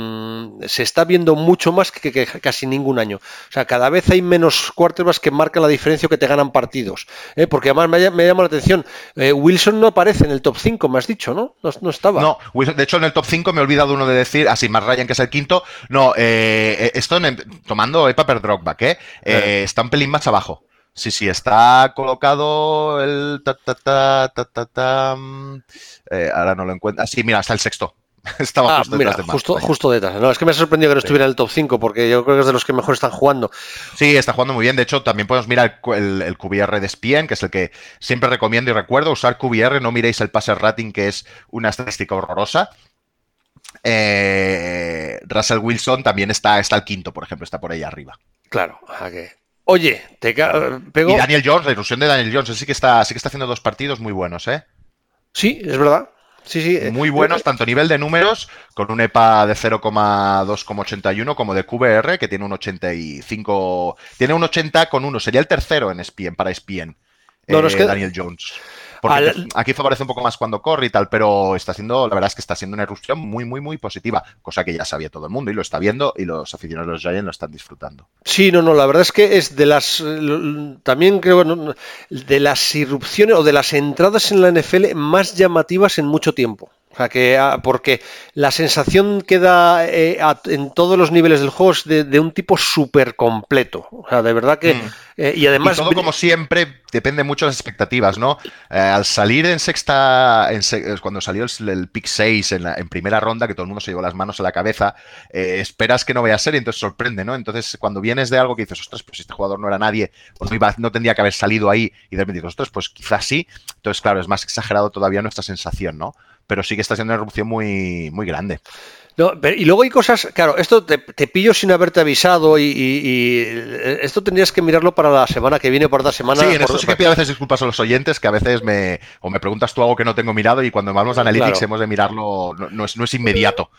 se está viendo mucho más que, casi ningún año. O sea, cada vez hay menos quarterbacks que marcan la diferencia o que te ganan partidos. ¿eh? Porque además me, llama la atención, eh, Wilson no aparece en el top 5, me has dicho, ¿no? No, estaba. No, de hecho en el top 5 me he olvidado uno de decir, así, más Ryan que es el quinto. No, esto tomando Paper Dropback, ¿eh? está un pelín más abajo. Sí, sí, está colocado el ta ta ta ta ta, ta mm, eh, ahora no lo encuentro. Ah, sí, mira, está el sexto. Estaba ah, justo detrás de justo, justo, detrás. No, es que me ha sorprendido que no estuviera en el top 5 porque yo creo que es de los que mejor están jugando. Sí, está jugando muy bien. De hecho, también podemos mirar el, el, QBR de Spien, que es el que siempre recomiendo y recuerdo. Usar QBR, no miréis el passer rating, que es una estadística horrorosa. Eh, Russell Wilson también está, está el quinto, por ejemplo, está por ahí arriba. Claro, que Oye, te pego. Y Daniel Jones, la ilusión de Daniel Jones, sí que está, sí que está haciendo dos partidos muy buenos, ¿eh? Sí, es verdad. Sí, sí. Muy buenos, tanto a nivel de números, con un EPA de 0,2,81, como de QBR, que tiene un 85. Tiene un 80 con uno. Sería el tercero en SPN para SPN. No, eh, Daniel Jones aquí favorece un poco más cuando corre y tal, pero está haciendo, la verdad es que está siendo una erupción muy, muy, muy positiva, cosa que ya sabía todo el mundo y lo está viendo y los aficionados de los Giants lo están disfrutando. Sí, no, no, la verdad es que es de las, también creo, de las irrupciones o de las entradas en la NFL más llamativas en mucho tiempo. O sea, que ah, porque la sensación queda eh, en todos los niveles del juego es de, un tipo súper completo. O sea, de verdad que. Mm. Eh, y además. todo, como siempre, depende mucho de las expectativas, ¿no? Eh, al salir en sexta. En cuando salió el, pick 6 en, en, primera ronda, que todo el mundo se llevó las manos a la cabeza, esperas que no vaya a ser y entonces sorprende, ¿no? Entonces, cuando vienes de algo que dices, ostras, pues este jugador no era nadie, o no, iba, no tendría que haber salido ahí, y de repente dices, ostras, pues quizás sí. Entonces, claro, es más exagerado todavía nuestra sensación, ¿no? Pero sí que está siendo una erupción muy, muy grande. y luego hay cosas, claro, esto te, pillo sin haberte avisado y, esto tendrías que mirarlo para la semana que viene, por la semana. Sí, en esto sí que pido a veces disculpas a los oyentes, que a veces me, o me preguntas tú algo que no tengo mirado y cuando vamos a Analytics hemos de mirarlo, no, es, no es inmediato.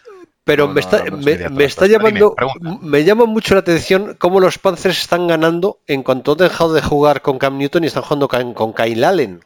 Pero me está, me, está llamando, me llama mucho la atención cómo los Panthers están ganando en cuanto han dejado de jugar con Cam Newton y están jugando con, con Kyle Allen.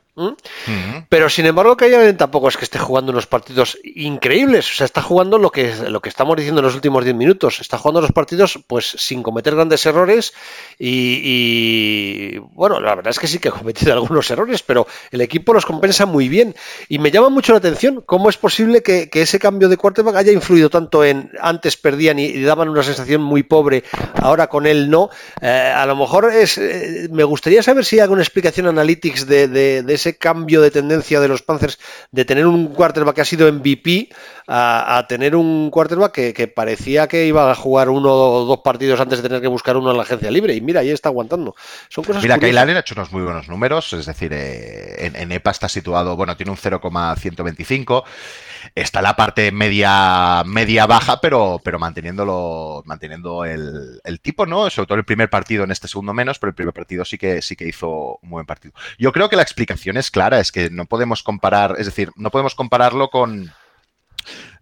Pero sin embargo, Allen tampoco es que esté jugando unos partidos increíbles. O sea, está jugando lo que, lo que estamos diciendo en los últimos 10 minutos. Está jugando los partidos pues sin cometer grandes errores. Y, bueno, la verdad es que sí que ha cometido algunos errores, pero el equipo los compensa muy bien. Y me llama mucho la atención cómo es posible que, ese cambio de quarterback haya influido tanto en antes perdían y, daban una sensación muy pobre, ahora con él no. Eh, a lo mejor es. Eh, me gustaría saber si hay alguna explicación analytics de, de, de ese cambio de tendencia de los Panthers de tener un quarterback que ha sido MVP a, tener un quarterback que, parecía que iba a jugar uno o dos partidos antes de tener que buscar uno en la agencia libre. Y mira, ahí está aguantando. Son cosas mira, Kyle Allen ha hecho unos muy buenos números, es decir, eh, en, en, EPA está situado, bueno, tiene un 0,125. Está la parte media, media baja, pero, pero manteniéndolo, manteniendo el, tipo, ¿no? Sobre todo el primer partido en este segundo menos, pero el primer partido sí que, sí que hizo un buen partido. Yo creo que la explicación es clara, es que no podemos comparar, es decir, no podemos compararlo con,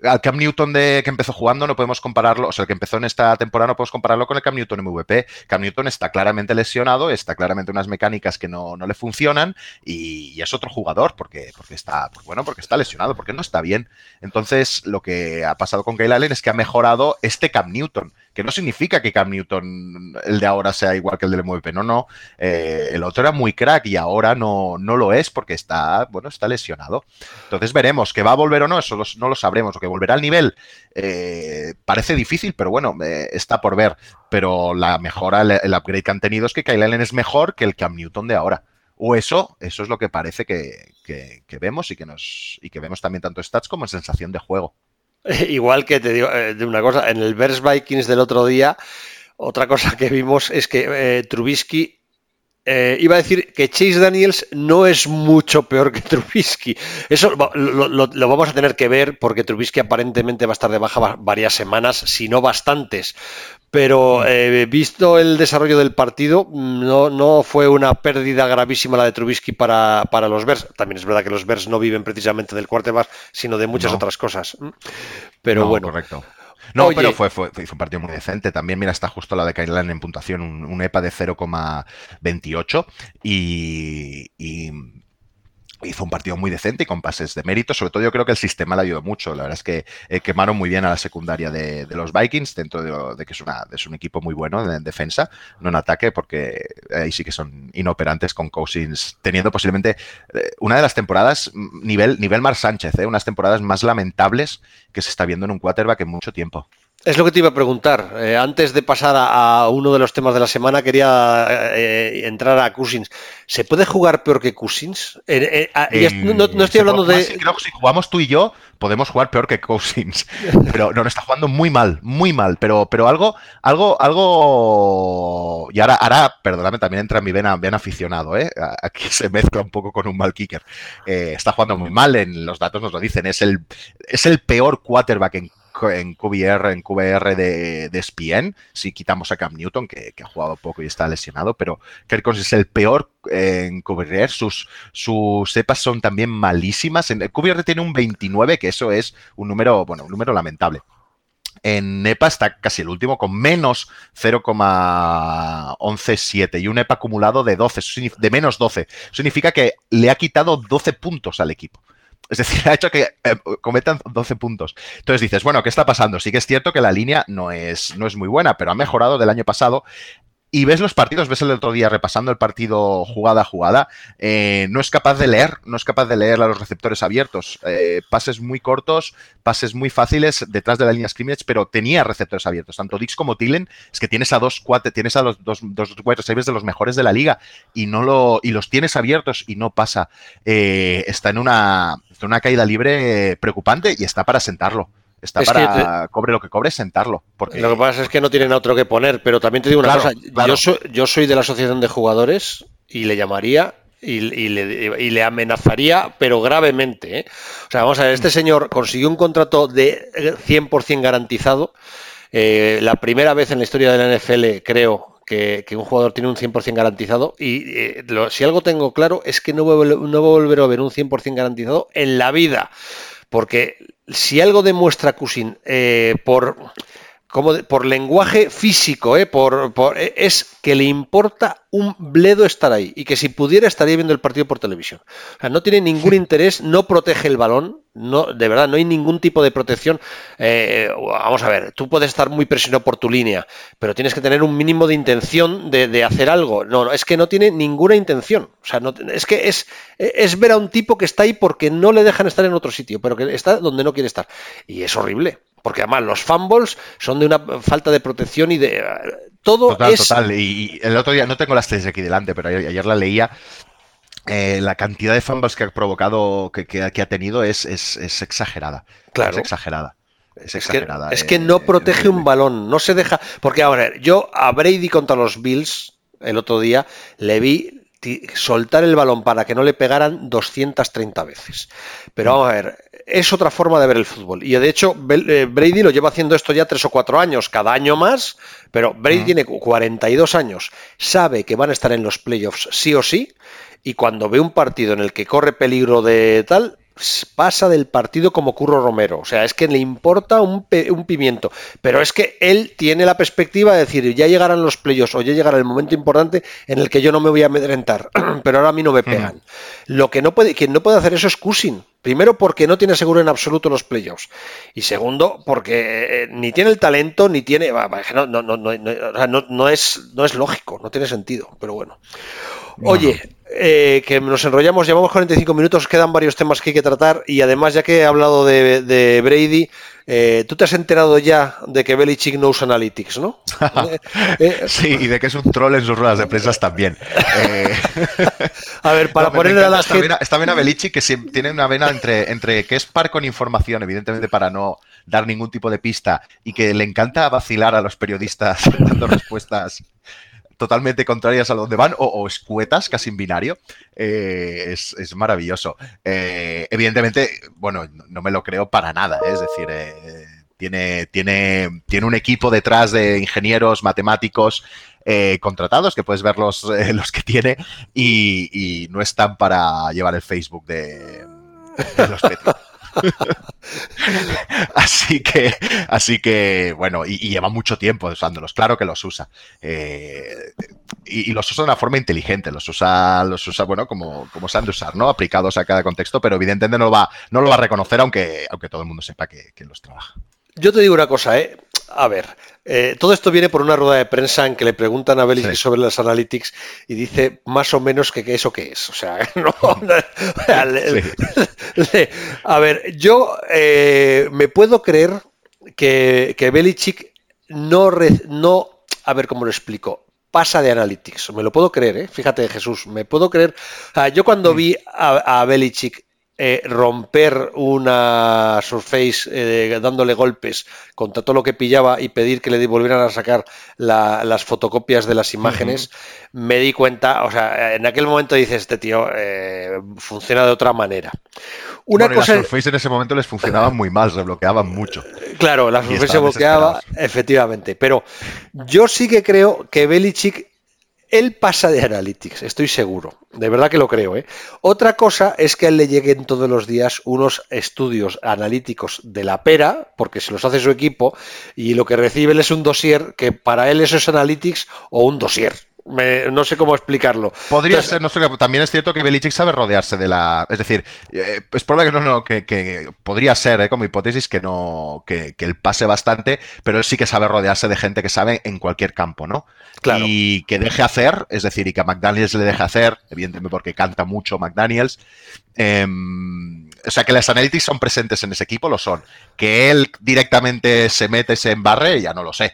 al Cam Newton de que empezó jugando no podemos compararlo, o sea, el que empezó en esta temporada no podemos compararlo con el Cam Newton MVP. Cam Newton está claramente lesionado, está claramente unas mecánicas que no, le funcionan y, es otro jugador porque, porque está, pues bueno, porque está lesionado, porque no está bien. Entonces, lo que ha pasado con Kyle Allen es que ha mejorado este Cam Newton que no significa que Cam Newton, el de ahora, sea igual que el del MVP, no, no. Eh, el otro era muy crack y ahora no, no lo es porque está, bueno, está lesionado. Entonces veremos que va a volver o no, eso no lo sabremos. O que volverá al nivel eh, parece difícil, pero bueno, eh, está por ver. Pero la mejora, el, upgrade que han tenido es que Kyle Allen es mejor que el Cam Newton de ahora. O eso, eso es lo que parece que, que vemos y que nos y que vemos también tanto stats como en sensación de juego. Igual que te digo eh, de una cosa, en el Bears Vikings del otro día, otra cosa que vimos es que eh, Trubisky eh, iba a decir que Chase Daniels no es mucho peor que Trubisky. Eso lo, vamos a tener que ver porque Trubisky aparentemente va a estar de baja varias semanas, si no bastantes. Pero eh, visto el desarrollo del partido, no, no, fue una pérdida gravísima la de Trubisky para, los Bears. También es verdad que los Bears no viven precisamente del quarterback, sino de muchas otras cosas. Pero bueno. Correcto. No, pero fue, fue, un partido muy decente. También, mira, está justo la de Kyle en puntuación, un, EPA de 0,28 y, y hizo un partido muy decente y con pases de mérito. Sobre todo yo creo que el sistema le ayudó mucho. La verdad es que eh, quemaron muy bien a la secundaria de, los Vikings, dentro de, que es, una, un equipo muy bueno en defensa, no en ataque, porque ahí sí que son inoperantes con Cousins, teniendo posiblemente eh, una de las temporadas mm, nivel, nivel Mar Sánchez, eh, unas temporadas más lamentables que se está viendo en un quarterback en mucho tiempo. Es lo que te iba a preguntar. Eh, antes de pasar a, uno de los temas de la semana, quería eh, entrar a Cousins. ¿Se puede jugar peor que Cousins? Eh, ah, no, estoy hablando de. Creo que si jugamos tú y yo, podemos jugar peor que Cousins. Pero no, está jugando muy mal, muy mal. Pero, pero algo, algo, algo. Y ahora, ahora, perdóname, también entra en mi vena, vena aficionado, ¿eh? Aquí se mezcla un poco con un mal kicker. está jugando muy mal, en los datos nos lo dicen. Es el, es el peor quarterback en en QBR, en QBR de, de ESPN, si quitamos a Cam Newton, que, ha jugado poco y está lesionado, pero Kirk es el peor en QBR, sus, sus cepas son también malísimas. En QBR tiene un 29, que eso es un número, bueno, un número lamentable. En EPA está casi el último con menos 0,117 y un EPA acumulado de 12, de menos 12. Significa que le ha quitado 12 puntos al equipo. Es decir, ha hecho que eh, cometan 12 puntos. Entonces dices, bueno, ¿qué está pasando? Sí que es cierto que la línea no es, no es muy buena, pero ha mejorado del año pasado. Y ves los partidos, ves el otro día repasando el partido jugada a jugada, eh, no es capaz de leer, no es capaz de leer a los receptores abiertos. Eh, pases muy cortos, pases muy fáciles detrás de la línea scrimmage, pero tenía receptores abiertos. Tanto Dix como Tillen, es que tienes a dos cuatro, tienes a los dos, dos de los mejores de la liga y no lo, y los tienes abiertos y no pasa. Eh, está en una, en una caída libre preocupante y está para sentarlo. Está para cobre lo que cobre, sentarlo. Porque... Lo que pasa es que no tienen otro que poner, pero también te digo una cosa. Yo, soy, de la asociación de jugadores y le llamaría y, le, amenazaría, pero gravemente. ¿eh? O sea, vamos a ver, este señor consiguió un contrato de 100% garantizado. Eh, la primera vez en la historia de la NFL, creo, que, un jugador tiene un 100% garantizado. Y eh, si algo tengo claro es que no voy, no voy a volver a ver un 100% garantizado en la vida. Porque si algo demuestra Cusin eh, por, como por lenguaje físico, eh, por, eh, es que le importa un bledo estar ahí y que si pudiera estaría viendo el partido por televisión. O sea, no tiene ningún interés, no protege el balón, no, de verdad, no hay ningún tipo de protección. Eh, vamos a ver, tú puedes estar muy presionado por tu línea, pero tienes que tener un mínimo de intención de, hacer algo. No, no, es que no tiene ninguna intención. O sea, no, es que es, es ver a un tipo que está ahí porque no le dejan estar en otro sitio, pero que está donde no quiere estar. Y es horrible. Porque además los fumbles son de una falta de protección y de todo total, es... Total, y el otro día, no tengo las tres aquí delante, pero ayer, la leía, eh, la cantidad de fumbles que ha provocado, que, ha tenido, es, es, exagerada. Claro. Es exagerada. Es, exagerada. Es que, eh, no protege un balón, no se deja. Porque ahora, yo a Brady contra los Bills el otro día le vi soltar el balón para que no le pegaran 230 veces. Pero vamos a ver, es otra forma de ver el fútbol. Y de hecho, eh, Brady lo lleva haciendo esto ya tres o cuatro años, cada año más, pero Brady tiene 42 años, sabe que van a estar en los playoffs sí o sí, y cuando ve un partido en el que corre peligro de tal, pasa del partido como Curro Romero. O sea, es que le importa un, pimiento. Pero es que él tiene la perspectiva de decir, ya llegarán los playoffs o ya llegará el momento importante en el que yo no me voy a amedrentar. Pero ahora a mí no me pegan. Lo que no puede, quien no puede hacer eso es Cusin. Primero porque no tiene seguro en absoluto los playoffs. Y segundo porque eh, ni tiene el talento ni tiene... No, no, no, no, es, no es lógico, no tiene sentido. Pero bueno. Oye, eh, que nos enrollamos, llevamos 45 minutos, quedan varios temas que hay que tratar y además ya que he hablado de, Brady, eh, tú te has enterado ya de que Belichick no usa Analytics, ¿no? Eh, sí, y de que es un troll en sus ruedas de prensa también. a ver, para ponerle a la gente... Está bien a Belichick que tiene una vena entre, entre que es par con información, evidentemente para no dar ningún tipo de pista, y que le encanta vacilar a los periodistas dando respuestas totalmente contrarias a donde van o, escuetas, casi en binario. Eh, es, maravilloso. Eh, evidentemente, bueno, no me lo creo para nada, ¿eh? es decir, tiene, tiene, tiene un equipo detrás de ingenieros, matemáticos. contratados, que puedes ver los, los que tiene, y, no están para llevar el Facebook de, los así que, así que, bueno, y, lleva mucho tiempo usándolos, claro que los usa. Eh, y, los usa de una forma inteligente, los usa, los usa, bueno, como, como se han de usar, ¿no? Aplicados a cada contexto, pero evidentemente no lo va, no lo va a reconocer, aunque, aunque todo el mundo sepa que, que los trabaja. Yo te digo una cosa, ¿eh? A ver, eh, todo esto viene por una rueda de prensa en que le preguntan a Belichick sobre las analytics y dice más o menos que, eso qué es. O sea, no, a ver, yo eh, me puedo creer que, que Belichick no, no, a ver cómo lo explico, pasa de analytics. Me lo puedo creer, ¿eh? fíjate Jesús, me puedo creer. yo cuando mm. vi a, a Belichick eh, romper una Surface eh, dándole golpes contra todo lo que pillaba y pedir que le volvieran a sacar las fotocopias de las imágenes, me di cuenta, o sea, en aquel momento dices, este tío eh, funciona de otra manera. Una cosa... Las Surface en ese momento les funcionaban muy mal, se bloqueaban mucho. Claro, la Surface se bloqueaba, efectivamente, pero yo sí que creo que Belichick él pasa de Analytics, estoy seguro. De verdad que lo creo. ¿eh? Otra cosa es que a él le lleguen todos los días unos estudios analíticos de la pera, porque se los hace su equipo, y lo que recibe él es un dossier que para él eso es Analytics o un dossier. No sé cómo explicarlo. Podría ser, no sé, también es cierto que Belichick sabe rodearse de la. Es decir, eh, es probable que no, no que, podría ser, eh, como hipótesis, que no, que, él pase bastante, pero él sí que sabe rodearse de gente que sabe en cualquier campo, ¿no? Claro. Y que deje hacer, es decir, y que a McDaniels le deje hacer, evidentemente porque canta mucho McDaniels. Em, o sea, que las analytics son presentes en ese equipo, lo son. Que él directamente se mete, se embarre, ya no lo sé.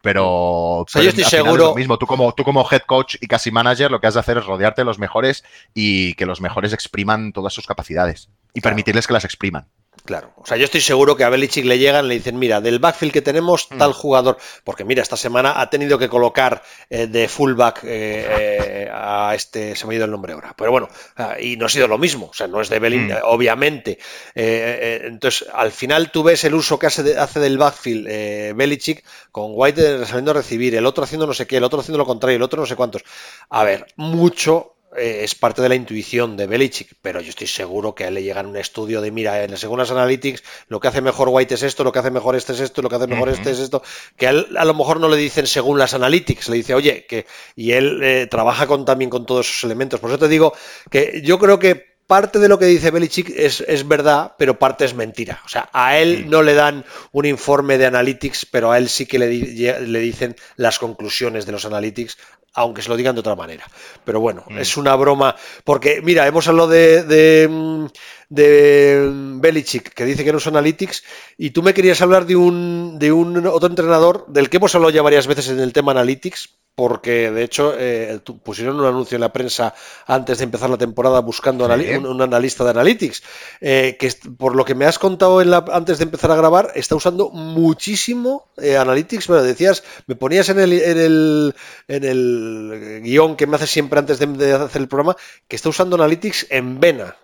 Pero, yo estoy seguro. Lo mismo, tú como, tú como head coach y casi manager, lo que has de hacer es rodearte de los mejores y que los mejores expriman todas sus capacidades y permitirles que las expriman. Claro, o sea, yo estoy seguro que a Belichick le llegan, le dicen, mira, del backfield que tenemos, mm. tal jugador, porque mira, esta semana ha tenido que colocar eh, de fullback eh, eh, a este, se me ha ido el nombre ahora, pero bueno, ah, y no ha sido lo mismo, o sea, no es de Belin, mm. obviamente. entonces, al final tú ves el uso que hace, hace del backfield Belichick con White saliendo a recibir, el otro haciendo no sé qué, el otro haciendo lo contrario, el otro no sé cuántos. A ver, mucho eh, es parte de la intuición de Belichick, pero yo estoy seguro que a él le llega un estudio de, mira, en, según las analytics, lo que hace mejor White es esto, lo que hace mejor este es esto, lo que hace mejor este es esto, que a, él, a lo mejor no le dicen según las analytics, le dice, oye, que, y él eh, trabaja con, también con todos esos elementos. Por eso te digo que yo creo que parte de lo que dice Belichick es, es, verdad, pero parte es mentira. O sea, a él no le dan un informe de analytics, pero a él sí que le, le dicen las conclusiones de los analytics aunque se lo digan de otra manera. Pero bueno, mm. es una broma, porque mira, hemos hablado de, de, de, Belichick, que dice que no son analytics, y tú me querías hablar de un, de un otro entrenador del que hemos hablado ya varias veces en el tema analytics, porque de hecho eh, pusieron un anuncio en la prensa antes de empezar la temporada buscando un, analista de Analytics, eh, que por lo que me has contado en la, antes de empezar a grabar, está usando muchísimo eh, Analytics, pero decías, me ponías en el, en el, en el guion que me hace siempre antes de hacer el programa, que está usando Analytics en vena.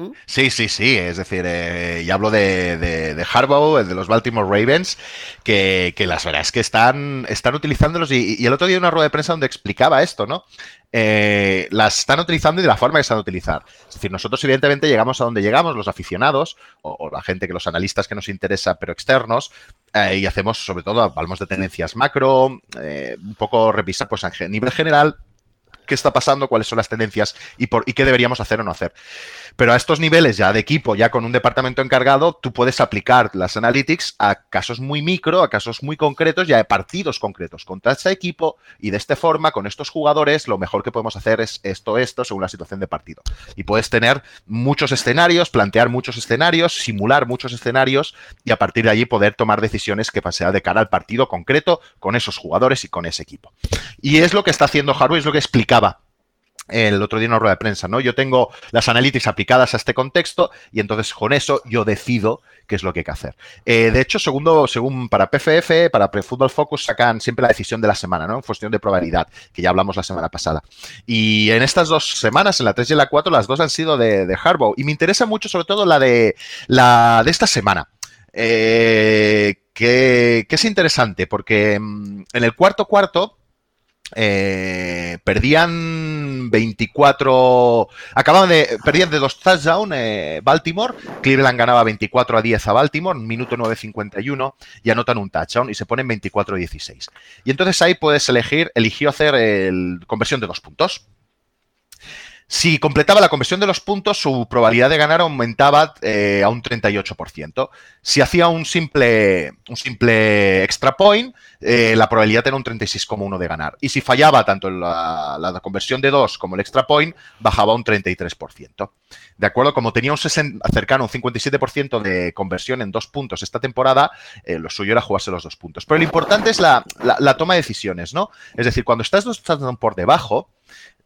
¿Mm? Sí, sí, sí. Es decir, eh, y hablo de, de, de, Harbaugh, de los Baltimore Ravens, que, que las verdad es que están, están utilizándolos. Y, el otro día una rueda de prensa donde explicaba esto, ¿no? Eh, las están utilizando y de la forma que están a utilizar. Es decir, nosotros evidentemente llegamos a donde llegamos, los aficionados, o, la gente que los analistas que nos interesa, pero externos, eh, y hacemos sobre todo, hablamos de tendencias macro, un poco revisar pues a nivel general qué está pasando, cuáles son las tendencias y, por, y qué deberíamos hacer o no hacer. Pero a estos niveles ya de equipo, ya con un departamento encargado, tú puedes aplicar las analytics a casos muy micro, a casos muy concretos y a partidos concretos. Contra este equipo y de esta forma, con estos jugadores, lo mejor que podemos hacer es esto, esto, según la situación de partido. Y puedes tener muchos escenarios, plantear muchos escenarios, simular muchos escenarios y a partir de allí poder tomar decisiones que pasean de cara al partido concreto con esos jugadores y con ese equipo. Y es lo que está haciendo Harvey, es lo que explicaba el otro día en una rueda de prensa, ¿no? Yo tengo las analytics aplicadas a este contexto y entonces con eso yo decido qué es lo que hay que hacer. Eh, de hecho, segundo, según para PFF, para Football Focus, sacan siempre la decisión de la semana, ¿no? En cuestión de probabilidad, que ya hablamos la semana pasada. Y en estas dos semanas, en la 3 y en la 4, las dos han sido de, de Harbaugh. Y me interesa mucho, sobre todo, la de, la de esta semana. Eh, que, que es interesante, porque mm, en el cuarto cuarto eh, perdían 24, acababan de, perdían de dos touchdowns eh, Baltimore, Cleveland ganaba 24 a 10 a Baltimore, minuto 9.51 y anotan un touchdown y se ponen 24 a 16. Y entonces ahí puedes elegir, eligió hacer el, conversión de dos puntos. Si completaba la conversión de los puntos, su probabilidad de ganar aumentaba eh, a un 38%. Si hacía un simple, un simple extra point, eh, la probabilidad era un 36,1 de ganar. Y si fallaba tanto la, la, conversión de 2 como el extra point, bajaba un 33%. De acuerdo, como tenía un cercano, un 57% de conversión en dos puntos esta temporada, eh, lo suyo era jugarse los dos puntos. Pero lo importante es la, la toma de decisiones, ¿no? Es decir, cuando estás dos por debajo,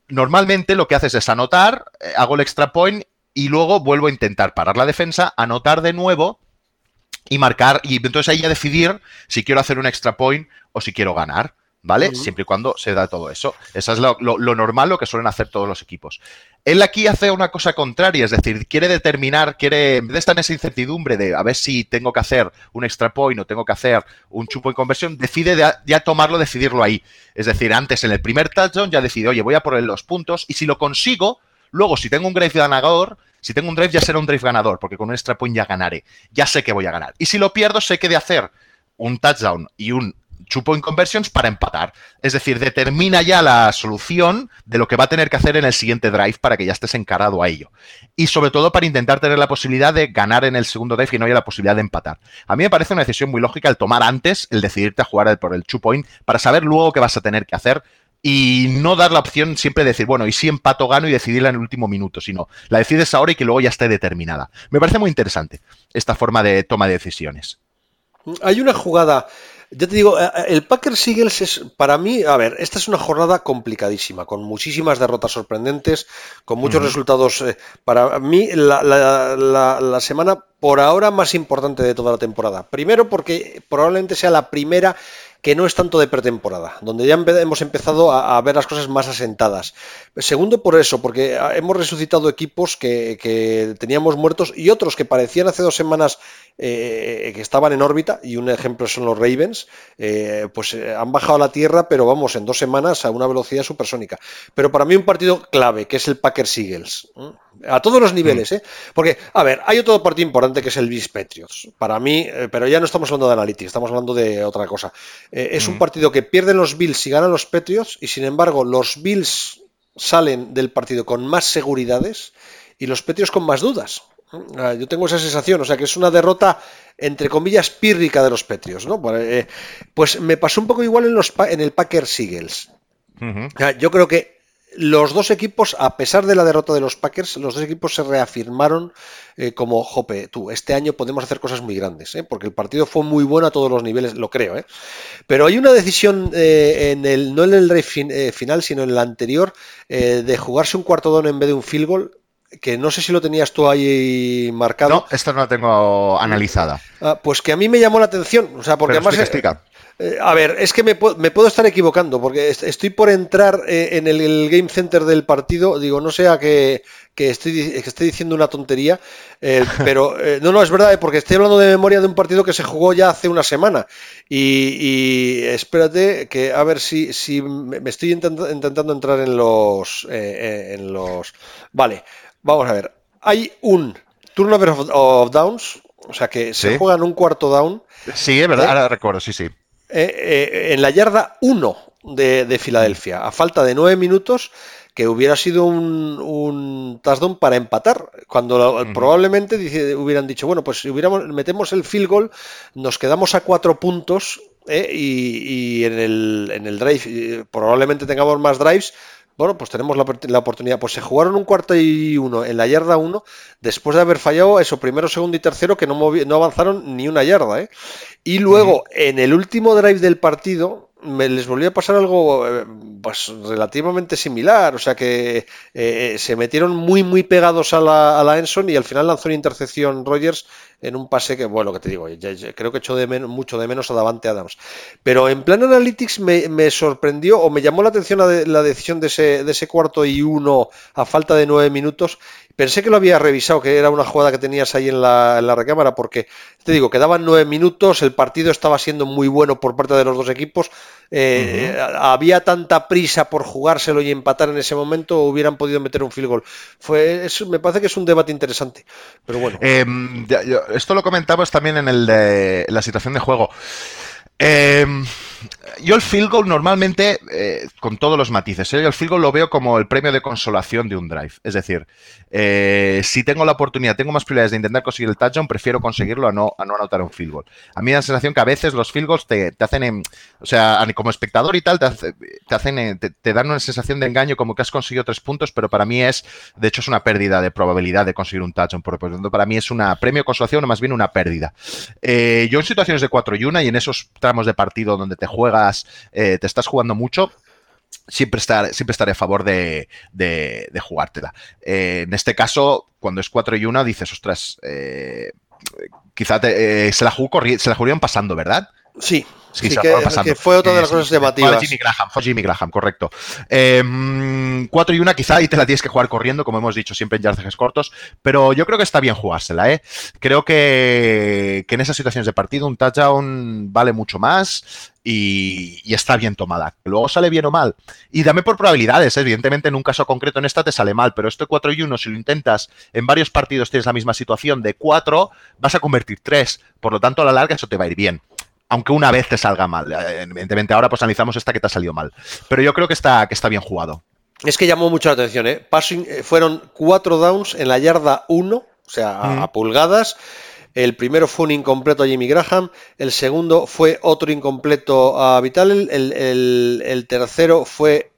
normalmente lo que haces es anotar, eh, hago el extra point y luego vuelvo a intentar parar la defensa, anotar de nuevo y marcar. Y entonces ahí ya decidir si quiero hacer un extra point o si quiero ganar. ¿Vale? Siempre y cuando se da todo eso. Eso es lo, normal, lo que suelen hacer todos los equipos. Él aquí hace una cosa contraria, es decir, quiere determinar, quiere, en vez de estar en esa incertidumbre de a ver si tengo que hacer un extra point o tengo que hacer un chupo de conversión, decide ya tomarlo, decidirlo ahí. Es decir, antes en el primer touchdown ya decide, oye, voy a por los puntos y si lo consigo, luego si tengo un drive ganador, si tengo un drive ya será un drive ganador, porque con un extra point ya ganaré. Ya sé que voy a ganar. Y si lo pierdo, sé que de hacer un touchdown y un point conversions para empatar. Es decir, determina ya la solución de lo que va a tener que hacer en el siguiente drive para que ya estés encarado a ello. Y sobre todo para intentar tener la posibilidad de ganar en el segundo drive y no haya la posibilidad de empatar. A mí me parece una decisión muy lógica el tomar antes, el decidirte a jugar por el two point, para saber luego qué vas a tener que hacer y no dar la opción siempre de decir, bueno, y si empato gano y decidirla en el último minuto, sino la decides ahora y que luego ya esté determinada. Me parece muy interesante esta forma de toma de decisiones. Hay una jugada ya te digo, eh, eh, el Packers Eagles es para mí, a ver, esta es una jornada complicadísima, con muchísimas derrotas sorprendentes, con muchos resultados. Eh, para mí, la, semana por ahora más importante de toda la temporada. Primero porque probablemente sea la primera que no es tanto de pretemporada, donde ya hemos empezado a, ver las cosas más asentadas. Segundo, por eso, porque hemos resucitado equipos que, teníamos muertos y otros que parecían hace dos semanas eh, que estaban en órbita, y un ejemplo son los Ravens, eh, pues eh, han bajado a la tierra, pero vamos, en dos semanas a una velocidad supersónica. Pero para mí un partido clave, que es el Packers Eagles. A todos los niveles, mm. ¿eh? Porque, a ver, hay otro partido importante que es el Bills Patriots. Para mí, pero ya no estamos hablando de Analytics, estamos hablando de otra cosa. Eh, es un partido que pierden los Bills y ganan los Patriots, y sin embargo, los Bills salen del partido con más seguridades y los Patriots con más dudas. Ah, yo tengo esa sensación, o sea que es una derrota entre comillas pírrica de los Patriots, ¿no? Pues, eh, pues me pasó un poco igual en, los, en el Packers Eagles. Yo creo que los dos equipos, a pesar de la derrota de los Packers, los dos equipos se reafirmaron eh, como, jope, tú, este año podemos hacer cosas muy grandes, ¿eh? porque el partido fue muy bueno a todos los niveles, lo creo. ¿eh? Pero hay una decisión, en el, no en el drive final, sino en el anterior, de jugarse un cuarto down en vez de un field goal, que no sé si lo tenías tú ahí marcado. No, esto no lo tengo analizada. Ah, pues que a mí me llamó la atención, o sea, porque además... Eh, a ver, es que me, puedo estar equivocando, porque estoy por entrar eh, en el, Game Center del partido, digo, no sea que, estoy, que estoy diciendo una tontería, eh, pero no, no, es verdad, porque estoy hablando de memoria de un partido que se jugó ya hace una semana. Y, espérate, que a ver si, si me estoy intentando entrar en los, en los... Vale, vamos a ver. Hay un turnover of, of downs, o sea que se juega en un cuarto down. Sí, es verdad, ahora recuerdo, sí, sí. Eh, eh, en la yarda 1 de, Filadelfia, a falta de 9 minutos, que hubiera sido un, un touchdown para empatar, cuando probablemente hubieran dicho, bueno, pues si hubiéramos, metemos el field goal, nos quedamos a 4 puntos eh, y, en, el, en el drive probablemente tengamos más drives, bueno, pues tenemos la, oportunidad. Pues se jugaron un cuarto y uno en la yarda uno, después de haber fallado eso, primero, segundo y tercero, que no, no avanzaron ni una yarda. ¿eh? Y luego, en el último drive del partido, me les volvió a pasar algo eh, pues, relativamente similar. O sea que eh, se metieron muy, muy pegados a la, a la Enson y al final lanzó una intercepción Rogers en un pase que, bueno, que te digo, creo que echó de mucho de menos a Davante Adams. Pero en plan Analytics me, sorprendió o me llamó la atención la, decisión de ese, de ese, cuarto y uno a falta de nueve minutos. Pensé que lo había revisado, que era una jugada que tenías ahí en la, en la recámara, porque te digo, quedaban nueve minutos, el partido estaba siendo muy bueno por parte de los dos equipos. Eh, había tanta prisa por jugárselo y empatar en ese momento, hubieran podido meter un field goal. Fue, me parece que es un debate interesante. Pero bueno. Em, esto lo comentamos también en el de la situación de juego. Em, yo el field goal normalmente, eh, con todos los matices, ¿eh? el field goal lo veo como el premio de consolación de un drive. Es decir, eh, si tengo la oportunidad, tengo más probabilidades de intentar conseguir el touchdown, prefiero conseguirlo a no, a no anotar un field goal. A mí me da la sensación que a veces los field goals te, hacen, o sea, como espectador y tal, te, hacen, te, dan una sensación de engaño como que has conseguido tres puntos, pero para mí es, de hecho, es una pérdida de probabilidad de conseguir un touchdown. Por lo tanto, para mí es una premio consolación o más bien una pérdida. yo en situaciones de 4 y 1 y en esos tramos de partido donde te juegas eh, te estás jugando mucho, siempre, siempre estaré a favor de, jugártela. Eh, en este caso, cuando es 4 y 1, dices, ostras, eh, quizá se, la jugó se la jugarían pasando, ¿verdad? Sí, Sí, que, fue otra de las cosas llamativas. Fue Jimmy Graham, fue Jimmy Graham, correcto. 4 em, y 1 quizá y te la tienes que jugar corriendo, como hemos dicho siempre en yardajes cortos, pero yo creo que está bien jugársela, ¿eh? Creo que, en esas situaciones de partido un touchdown vale mucho más y, está bien tomada. Luego sale bien o mal. Y dame por probabilidades, ¿eh? evidentemente en un caso concreto en esta te sale mal, pero este 4 y 1, si lo intentas en varios partidos tienes la misma situación de 4, vas a convertir 3, por lo tanto a la larga eso te va a ir bien aunque una vez te salga mal. Eh, Evidentemente, ahora pues analizamos esta que te ha salido mal. Pero yo creo que está, que está bien jugado. Es que llamó mucho la atención, ¿eh? Passing, eh, fueron cuatro downs en la yarda 1, o sea, a, a pulgadas. El primero fue un incompleto a Jimmy Graham, el segundo fue otro incompleto a Vital, el, el- el tercero fue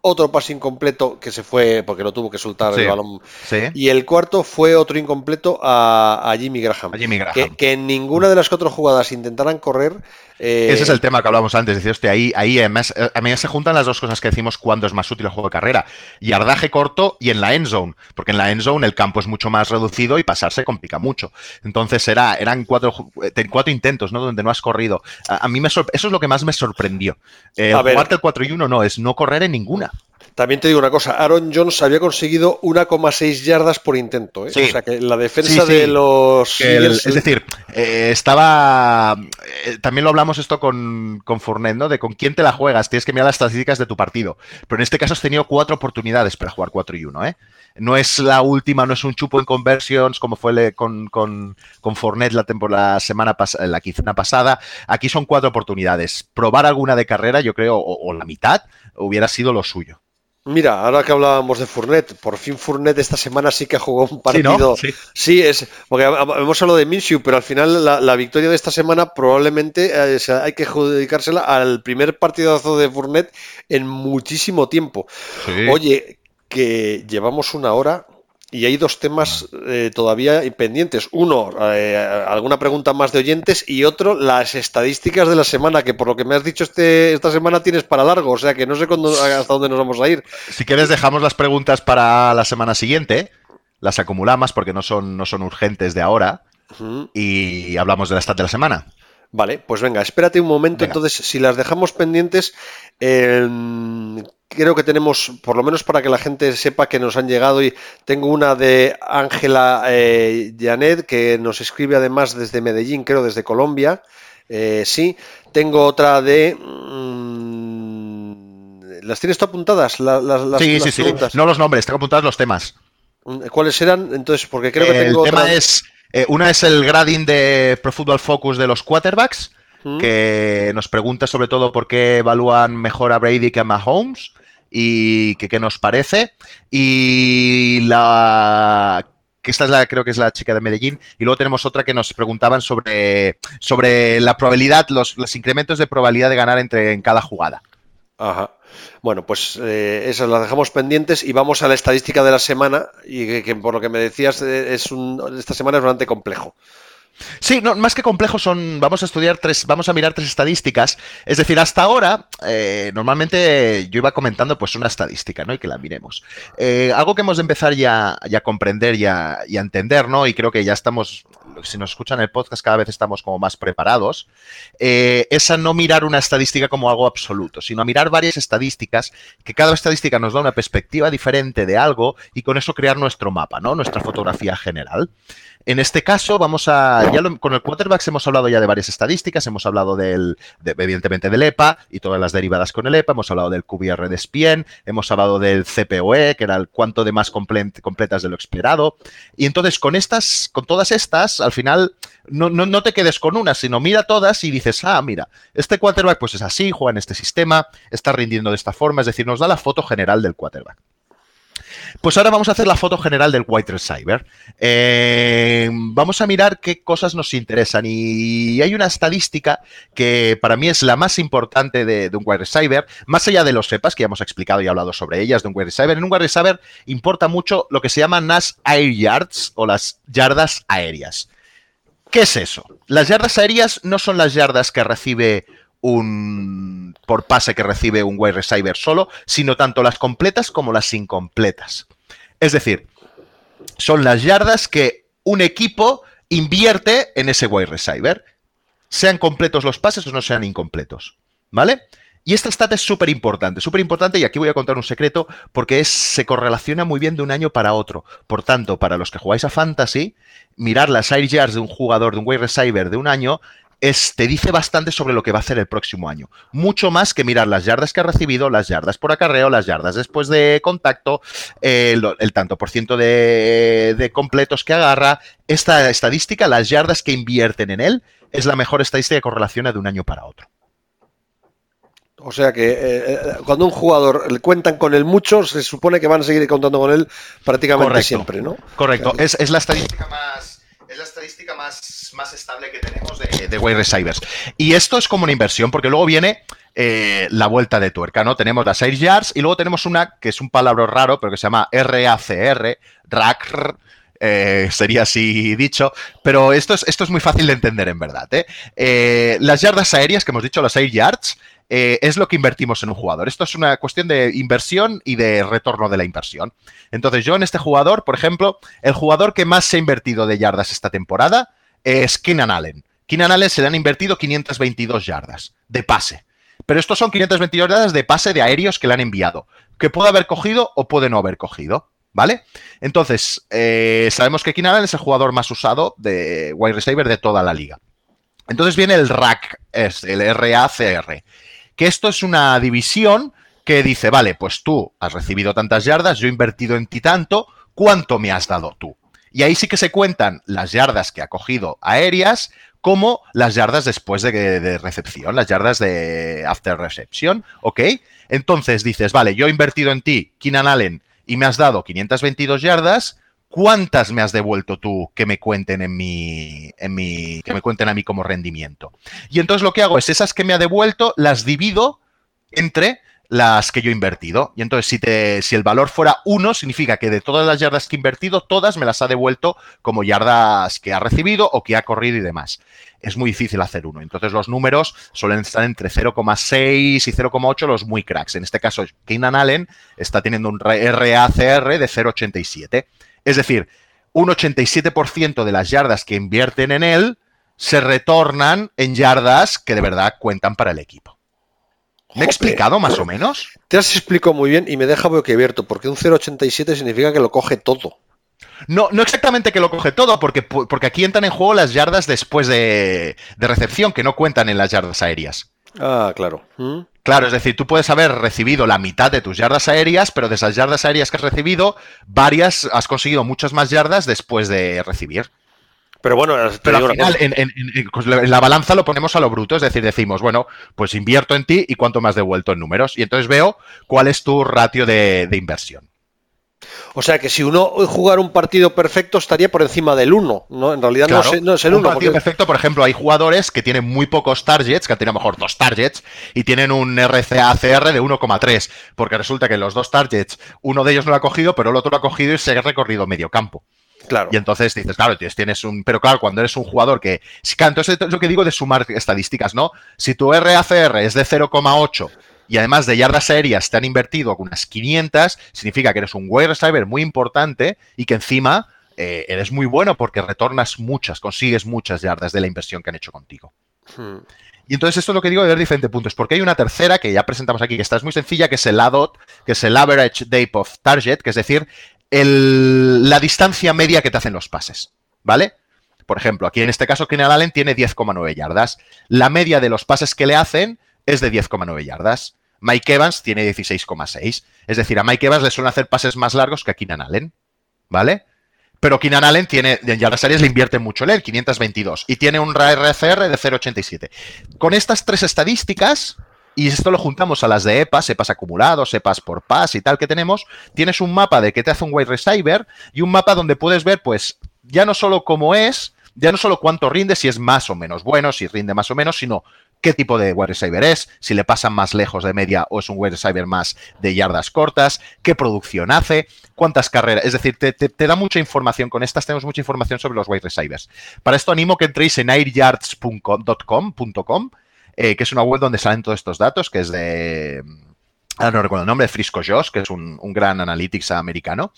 otro pase incompleto que se fue porque no tuvo que soltar Sí. el balón. Sí. Y el cuarto fue otro incompleto a, a Jimmy Graham. A Jimmy Graham. Que, que en ninguna de las cuatro jugadas intentaran correr. Eh, Ese es el tema que hablábamos antes. Decir, hostia, ahí, ahí además, eh, a mí se juntan las dos cosas que decimos cuando es más útil el juego de carrera. Yardaje corto y en la end zone. Porque en la end zone el campo es mucho más reducido y pasarse complica mucho. Entonces era, eran cuatro, eh, cuatro intentos, ¿no? Donde no has corrido. A, a mí me eso es lo que más me sorprendió. Eh, A ver. jugarte el 4 y 1 no, es no correr en ninguna. También te digo una cosa, Aaron Jones había conseguido 1,6 yardas por intento. ¿eh? Sí. O sea que la defensa Sí, sí. de los... El- es decir, eh, estaba. eh, también lo hablamos esto con, con Fournette, ¿no? De con quién te la juegas. Tienes que mirar las estadísticas de tu partido. Pero en este caso has tenido cuatro oportunidades para jugar 4 y 1, ¿eh? No es la última, no es un chupo en conversions como fue le- con, con, con Fournette la, la semana la quincena pasada. Aquí son cuatro oportunidades. Probar alguna de carrera, yo creo, o, o la mitad, hubiera sido lo suyo. Mira, ahora que hablábamos de Fournette, por fin Fournette esta semana sí que jugó un Sí, ¿no? partido. Sí. Sí, es porque ha- hemos hablado de Minshew, pero al final la, la victoria de esta semana probablemente eh, hay que adjudicársela al primer partidazo de Fournette en muchísimo tiempo. Sí. Oye, que llevamos una hora y hay dos temas eh, todavía pendientes. Uno, eh, alguna pregunta más de oyentes y otro, las estadísticas de la semana, que por lo que me has dicho este, esta semana tienes para largo, o sea que no sé cuándo, hasta dónde nos vamos a ir. Si quieres, dejamos las preguntas para la semana siguiente. Las acumulamos porque no son, no son urgentes de ahora. Y hablamos de la stat de la semana. Vale, pues venga, espérate un momento. Venga. Entonces, si las dejamos pendientes, eh, creo que tenemos, por lo menos para que la gente sepa que nos han llegado, y tengo una de Ángela eh, Janet, que nos escribe además desde Medellín, creo, desde Colombia. Eh, sí, tengo otra de. mm, ¿Las tienes tú apuntadas? La- las, las- sí, las sí, sí. No los nombres, tengo apuntados los temas. ¿Cuáles eran? Entonces, porque creo que el tengo tema otra. es. Eh, una es el grading de Pro Football Focus de los quarterbacks, ¿Mm? que nos pregunta sobre todo por qué evalúan mejor a Brady que a Mahomes y que qué nos parece. Y la que esta es la, creo que es la chica de Medellín, y luego tenemos otra que nos preguntaban sobre, sobre la probabilidad, los, los incrementos de probabilidad de ganar entre en cada jugada. Ajá. Bueno, pues eh, esas las dejamos pendientes y vamos a la estadística de la semana y que, por lo que me decías eh, esta semana es bastante complejo. Sí, no, más que complejo son, vamos a estudiar tres, vamos a mirar tres estadísticas. Es decir, hasta ahora, eh, normalmente yo iba comentando pues una estadística, ¿no? Y que la miremos. Algo que hemos de empezar ya, ya a comprender y a, y a entender, ¿no? Y creo que ya estamos, si nos escuchan el podcast, cada vez estamos como más preparados, eh, es a no mirar una estadística como algo absoluto, sino a mirar varias estadísticas, que cada estadística nos da una perspectiva diferente de algo y con eso crear nuestro mapa, ¿no? Nuestra fotografía general. En este caso, vamos a. Con el quarterbacks hemos hablado ya de varias estadísticas. Hemos hablado del, de- evidentemente, del EPA y todas las derivadas con el EPA. Hemos hablado del QBR de SPN. Hemos hablado del CPOE, que era el cuánto de más comple- completas de lo esperado. Y entonces, con estas, con todas estas, al final, no, no, no te quedes con una, sino mira todas y dices, ah, mira, este quarterback pues es así, juega en este sistema, está rindiendo de esta forma. Es decir, nos da la foto general del quarterback. Pues ahora vamos a hacer la foto general del wide receiver. Eh, vamos a mirar qué cosas nos interesan. Y hay una estadística que para mí es la más importante de, un wide receiver, más allá de los cepas, que ya hemos explicado y hablado sobre ellas, de un wide receiver. En un wide receiver importa mucho lo que se llaman las air yards o las yardas aéreas. ¿Qué es eso? Las yardas aéreas no son las yardas que recibe un por pase que recibe un wide receiver solo, sino tanto las completas como las incompletas. Es decir, son las yardas que un equipo invierte en ese wide receiver, sean completos los pases o no sean incompletos. ¿Vale? Y esta stat es súper importante, súper importante, y aquí voy a contar un secreto, porque es, se correlaciona muy bien de un año para otro. Por tanto, para los que jugáis a Fantasy, mirar las air yards de un jugador, de un wide receiver de un año, es, te dice bastante sobre lo que va a hacer el próximo año. Mucho más que mirar las yardas que ha recibido, las yardas por acarreo, las yardas después de contacto, el, tanto por ciento de, de completos que agarra. Esta estadística, las yardas que invierten en él, es la mejor estadística que correlaciona de un año para otro. O sea que eh, eh, cuando un jugador cuentan con él mucho, se supone que van a seguir contando con él prácticamente siempre, ¿no? Correcto. es, la estadística más. La estadística más, más estable que tenemos de, de wide. Y esto es como una inversión, porque luego viene eh, la vuelta de tuerca, ¿no? Tenemos las air yards y luego tenemos una que es un palabra raro, pero que se llama RACR, RACR, sería así dicho, pero esto es, esto es muy fácil de entender en verdad. las yardas aéreas que hemos dicho, las air yards, eh, es lo que invertimos en un jugador. Esto es una cuestión de inversión y de retorno de la inversión. Entonces, yo en este jugador, por ejemplo, el jugador que más se ha invertido de yardas esta temporada es Keenan Allen. Keenan Allen se le han invertido 522 yardas de pase. Pero estos son 522 yardas de pase de aéreos que le han enviado, que puede haber cogido o puede no haber cogido. ¿Vale? Entonces, eh, sabemos que Keenan Allen es el jugador más usado de wide receiver de toda la liga. Entonces viene el RAC, es el RACR que esto es una división que dice, vale, pues tú has recibido tantas yardas, yo he invertido en ti tanto, ¿cuánto me has dado tú? Y ahí sí que se cuentan las yardas que ha cogido aéreas como las yardas después de, recepción, las yardas de after reception, ¿ok? Entonces dices, vale, yo he invertido en ti, Keenan Allen, y me has dado 522 yardas, ¿cuántas me has devuelto tú que me cuenten en mi, en mi, que me cuenten a mí como rendimiento? Y entonces lo que hago es esas que me ha devuelto, las divido entre las que yo he invertido. Y entonces, si, te, si el valor fuera 1, significa que de todas las yardas que he invertido, todas me las ha devuelto como yardas que ha recibido o que ha corrido y demás. Es muy difícil hacer uno. Entonces, los números suelen estar entre 0,6 y 0,8 los muy cracks. En este caso, Keenan Allen está teniendo un RACR de 0,87. Es decir, un 87% de las yardas que invierten en él se retornan en yardas que de verdad cuentan para el equipo. ¿Me he explicado más o menos? Te has explicado muy bien y me deja abierto, porque un 0,87 significa que lo coge todo. No, no exactamente que lo coge todo, porque, porque aquí entran en juego las yardas después de, de recepción, que no cuentan en las yardas aéreas. Ah, claro. ¿Mm? Claro, es decir, tú puedes haber recibido la mitad de tus yardas aéreas, pero de esas yardas aéreas que has recibido, varias has conseguido muchas más yardas después de recibir. Pero bueno, pero al final pues, en, la balanza lo ponemos a lo bruto, es decir, decimos, bueno, pues invierto en ti y cuánto has devuelto en números. Y entonces veo cuál es tu ratio de inversión. O sea que si uno jugar un partido perfecto estaría por encima del 1, ¿no? En realidad no, es, el 1. Un partido perfecto, por ejemplo, hay jugadores que tienen muy pocos targets, que han tenido a lo mejor dos targets, y tienen un RCA-CR de 1,3, porque resulta que los dos targets, uno de ellos no lo ha cogido, pero el otro lo ha cogido y se ha recorrido medio campo. Claro. Y entonces dices, claro, tienes un. Pero claro, cuando eres un jugador que. Entonces es lo que digo de sumar estadísticas, ¿no? Si tu RACR es de 0,8 y además de yardas aéreas te han invertido unas 500, significa que eres un wide receiver muy importante y que encima eh, eres muy bueno porque retornas muchas, consigues muchas yardas de la inversión que han hecho contigo. Hmm. Y entonces esto es lo que digo de ver diferentes puntos, porque hay una tercera que ya presentamos aquí, que está es muy sencilla, que es el ADOT, que es el Average Depth of Target, que es decir, la distancia media que te hacen los pases, ¿vale? Por ejemplo, aquí en este caso Keenan Allen tiene 10,9 yardas. La media de los pases que le hacen es de 10,9 yardas. Mike Evans tiene 16,6. Es decir, a Mike Evans le suelen hacer pases más largos que a Keenan Allen. ¿Vale? Pero Keenan Allen tiene, en yardas áreas le invierte mucho él, 522. Y tiene un RCR de 0,87. Con estas tres estadísticas, y esto lo juntamos a las de EPAs, EPAs acumulados, EPAs por pas y tal que tenemos, tienes un mapa de qué te hace un wide receiver y un mapa donde puedes ver, pues, ya no solo cómo es, ya no solo cuánto rinde, si es más o menos bueno, si rinde más o menos, sino qué tipo de wide receiver es, si le pasan más lejos de media o es un wide receiver más de yardas cortas, qué producción hace, cuántas carreras. Es decir, te, da mucha información. Con estas tenemos mucha información sobre los wide receivers. Para esto animo que entréis en airyards.com, eh, que es una web donde salen todos estos datos, que es de ahora no recuerdo el nombre, Frisco Josh, que es un, gran analytics americano.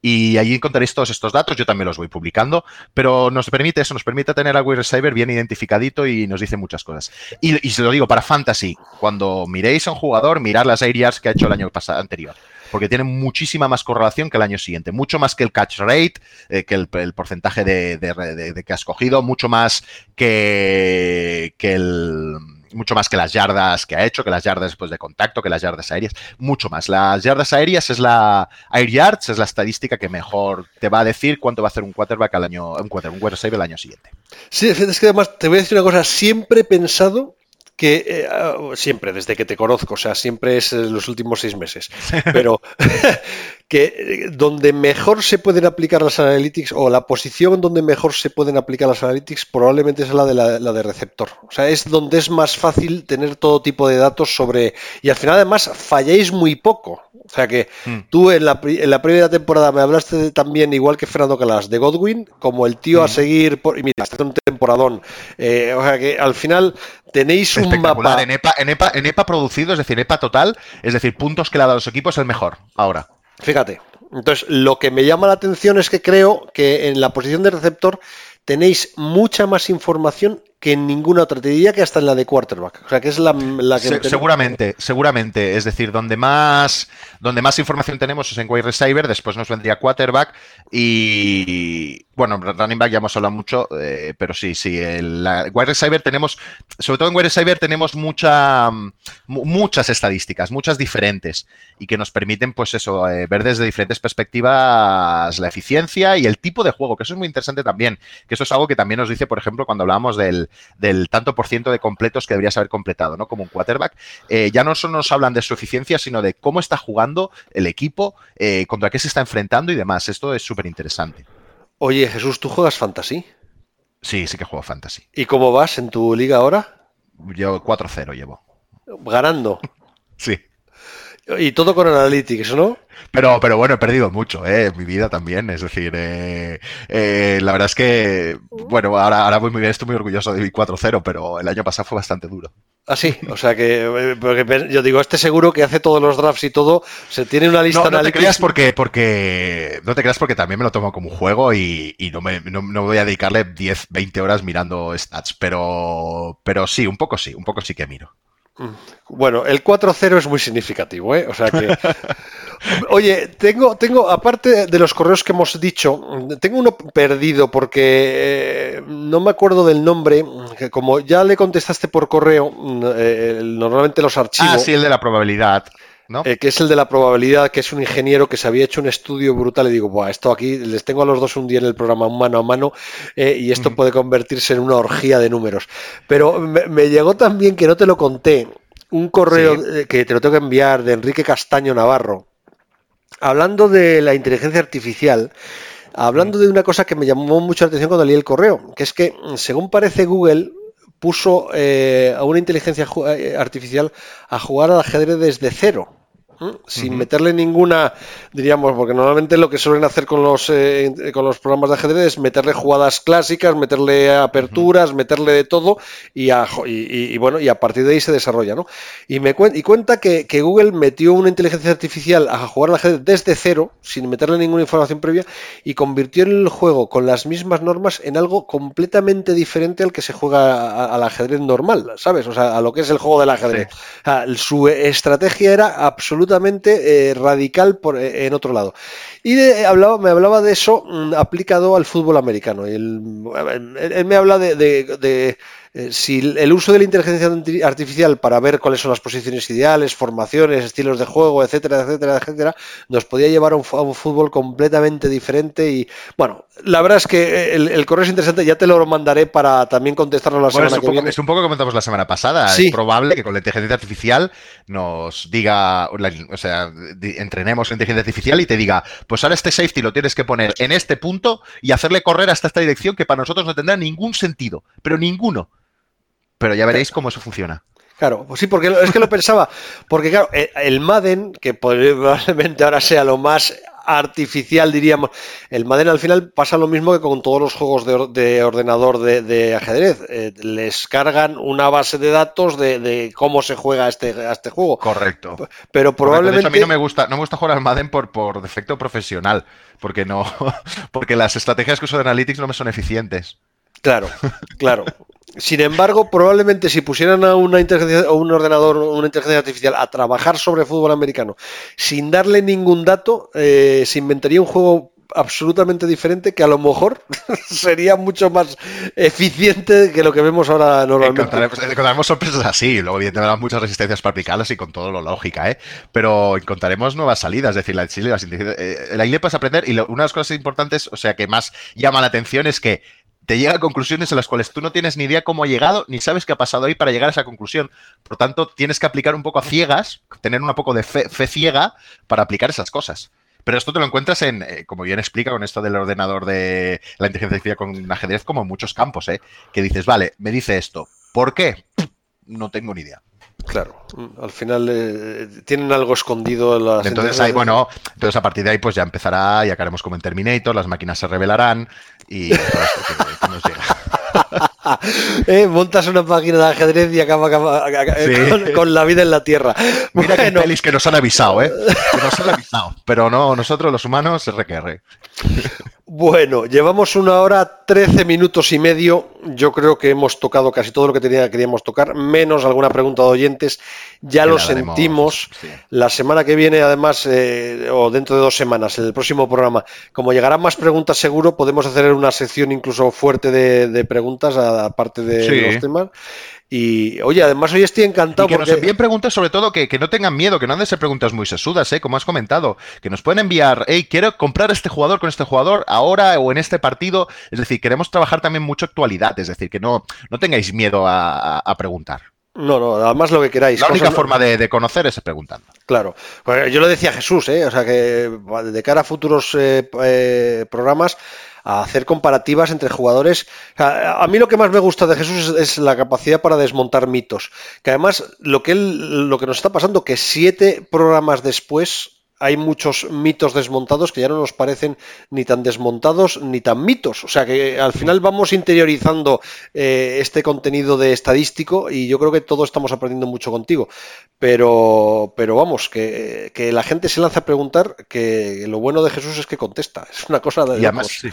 Y allí encontraréis todos estos datos, yo también los voy publicando, pero nos permite eso, nos permite tener a wide receiver bien identificadito y nos dice muchas cosas. Y, se lo digo, para fantasy, cuando miréis a un jugador, mirad las areas que ha hecho el año pasado anterior. porque tiene muchísima más correlación que el año siguiente, mucho más que el catch rate, eh, que el, porcentaje de, que has cogido, mucho más que el mucho más que las yardas que ha hecho, que las yardas después de contacto, que las yardas aéreas, mucho más. Las yardas aéreas es la air yards, es la estadística que mejor te va a decir cuánto va a hacer un quarterback al año, un quarterback, un receiver el año siguiente. Sí, es que además te voy a decir una cosa, siempre he pensado que eh, ah, siempre, desde que te conozco, o sea, siempre es los últimos seis meses, pero que eh, donde mejor se pueden aplicar las analytics o la posición donde mejor se pueden aplicar las analytics probablemente es la de, la, de receptor. O sea, es donde es más fácil tener todo tipo de datos sobre... Y al final además falláis muy poco. O sea que hmm. tú en la, en la, primera temporada me hablaste también, igual que Fernando Calas, de Godwin, como el tío a hmm. seguir... Por, y mira, está un temporadón. Eh, o sea que al final tenéis un mapa... En EPA, en, EPA, en EPA producido, es decir, EPA total, es decir, puntos que le ha dado a los equipos, el mejor ahora. Fíjate. Entonces, lo que me llama la atención es que creo que en la posición de receptor tenéis mucha más información que en ninguna otra. Te diría que hasta en la de quarterback. O sea, que es la, que... seguramente, seguramente. Es decir, donde más, donde más información tenemos es en wide receiver, después nos vendría quarterback y, bueno, running back ya hemos hablado mucho, eh, pero sí, sí, el wide receiver tenemos, sobre todo en wide receiver tenemos mucha, muchas estadísticas, muchas diferentes y que nos permiten, pues eso, eh, ver desde diferentes perspectivas la eficiencia y el tipo de juego, que eso es muy interesante también, que eso es algo que también nos dice, por ejemplo, cuando hablamos del, tanto por ciento de completos que deberías haber completado, ¿no? Como un quarterback, eh, ya no solo nos hablan de su eficiencia, sino de cómo está jugando el equipo, contra qué se está enfrentando y demás. Esto es súper interesante. Oye, Jesús, ¿tú juegas fantasy? Sí, sí que juego fantasy. ¿Y cómo vas en tu liga ahora? Yo 4-0 llevo. Ganando. sí. Y todo con Analytics, ¿no? Pero, pero bueno, he perdido mucho, ¿eh? Mi vida también. Es decir, eh, eh, la verdad es que, bueno, ahora, ahora voy muy bien, estoy muy orgulloso de mi 4-0, pero el año pasado fue bastante duro. Ah, sí, o sea que eh, yo digo, este seguro que hace todos los drafts y todo, se tiene una lista no, no te creas porque, porque no te creas porque también me lo tomo como un juego y, no, me, no, voy a dedicarle 10, 20 horas mirando stats, pero, pero sí, un poco sí, un poco sí que miro. Bueno, el 4-0 es muy significativo, ¿eh? O sea que. Oye, tengo, tengo, aparte de los correos que hemos dicho, tengo uno perdido porque eh, no me acuerdo del nombre, que como ya le contestaste por correo, eh, normalmente los archivos. Ah, sí, el de la probabilidad. ¿No? Eh, que es el de la probabilidad, que es un ingeniero que se había hecho un estudio brutal y digo, Buah, esto aquí les tengo a los dos un día en el programa mano a mano y esto puede convertirse en una orgía de números. Pero me, llegó también que no te lo conté, un correo que te lo tengo que enviar de Enrique Castaño Navarro, hablando de la inteligencia artificial, hablando de una cosa que me llamó mucho la atención cuando leí el correo, que es que, según parece Google, puso eh, a una inteligencia eh, artificial a jugar al ajedrez desde cero sin meterle ninguna, diríamos, porque normalmente lo que suelen hacer con los, eh, con los programas de ajedrez es meterle jugadas clásicas, meterle aperturas, meterle de todo y, y, bueno, y a partir de ahí se desarrolla, ¿no? Y, me y cuenta que, Google metió una inteligencia artificial a jugar al ajedrez desde cero, sin meterle ninguna información previa, y convirtió el juego con las mismas normas en algo completamente diferente al que se juega al ajedrez normal, ¿sabes? O sea, a lo que es el juego del ajedrez. su estrategia era absolutamente absolutamente eh, radical por, eh, en otro lado. Y hablaba, me hablaba de eso mm, aplicado al fútbol americano. él, me habla de eh, si el uso de la inteligencia artificial para ver cuáles son las posiciones ideales, formaciones, estilos de juego, etcétera, etcétera, etcétera, nos podía llevar a un, fútbol completamente diferente. Y bueno, la verdad es que el, correo es interesante, ya te lo mandaré para también contestarlo la semana que viene. Es un poco que comentamos la semana pasada. Es probable que con la inteligencia artificial nos diga, o sea, entrenemos la inteligencia artificial y te diga, pues ahora este safety lo tienes que poner en este punto y hacerle correr hasta esta dirección que para nosotros no tendrá ningún sentido, pero ninguno. Pero ya veréis cómo eso funciona. Claro, pues sí, porque es que lo pensaba, porque claro, eh, el Madden, que probablemente ahora sea lo más artificial, diríamos, el Madden al final pasa lo mismo que con todos los juegos de, ordenador de, ajedrez. Eh, les cargan una base de datos de, cómo se juega este, este juego. Correcto. Pero probablemente... a mí no me gusta, no me gusta jugar al Madden por, por defecto profesional, porque no, porque las estrategias que uso de Analytics no me son eficientes. Claro, claro. Sin embargo, probablemente si pusieran a una inteligencia, un ordenador, una inteligencia artificial a trabajar sobre fútbol americano sin darle ningún dato, eh, se inventaría un juego absolutamente diferente que a lo mejor sería mucho más eficiente que lo que vemos ahora normalmente. Encontraremos, encontraremos sorpresas así, luego evidentemente habrá muchas resistencias para aplicarlas y con todo lo lógica, ¿eh? pero encontraremos nuevas salidas, es decir, la, eh, la ILEP es aprender y una de las cosas importantes, o sea, que más llama la atención es que te llega a conclusiones en las cuales tú no tienes ni idea cómo ha llegado, ni sabes qué ha pasado ahí para llegar a esa conclusión. Por tanto, tienes que aplicar un poco a ciegas, tener un poco de fe, fe ciega para aplicar esas cosas. Pero esto te lo encuentras en, eh, como bien explica con esto del ordenador de la inteligencia artificial con ajedrez, como en muchos campos, ¿eh? Que dices, vale, me dice esto. ¿Por qué? No tengo ni idea. Claro, al final eh, tienen algo escondido las Entonces ahí, bueno, entonces a partir de ahí pues ya empezará, ya haremos como en Terminator, las máquinas se revelarán y todo esto que, que nos llega. ¿Eh? Montas una página de ajedrez y acaba, con, la vida en la Tierra. Mira que pelis que nos han avisado, ¿eh? Que nos han avisado. Pero no, nosotros los humanos, RQR. Bueno, llevamos una hora, trece minutos y medio. Yo creo que hemos tocado casi todo lo que tenía, queríamos tocar, menos alguna pregunta de oyentes. Ya lo sentimos. La semana que viene, además, eh, o dentro de dos semanas, en el próximo programa, como llegarán más preguntas seguro, podemos hacer una sección incluso fuerte de, preguntas, aparte de los temas. Y oye, además hoy estoy encantado. Y que nos envíen preguntas, sobre todo, que, no tengan miedo, que no han de ser preguntas muy sesudas, ¿eh? como has comentado. Que nos pueden enviar, hey, quiero comprar este jugador con este jugador ahora o en este partido. Es decir, queremos trabajar también mucho actualidad, es decir, que no, no tengáis miedo a, preguntar. No, no, además lo que queráis. La única forma de, conocer es preguntando. Claro. Pues yo lo decía Jesús, ¿eh? o sea que de cara a futuros eh, eh, programas, a hacer comparativas entre jugadores. A, mí lo que más me gusta de Jesús es, la capacidad para desmontar mitos. Que además lo que él, lo que nos está pasando, que siete programas después hay muchos mitos desmontados que ya no nos parecen ni tan desmontados ni tan mitos. O sea que al final vamos interiorizando eh, este contenido de estadístico y yo creo que todos estamos aprendiendo mucho contigo. Pero, pero vamos, que, la gente se lanza a preguntar que lo bueno de Jesús es que contesta. Es una cosa de... Y además, sí.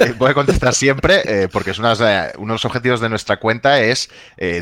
Eh, voy a contestar siempre eh, porque es uno de los objetivos de nuestra cuenta es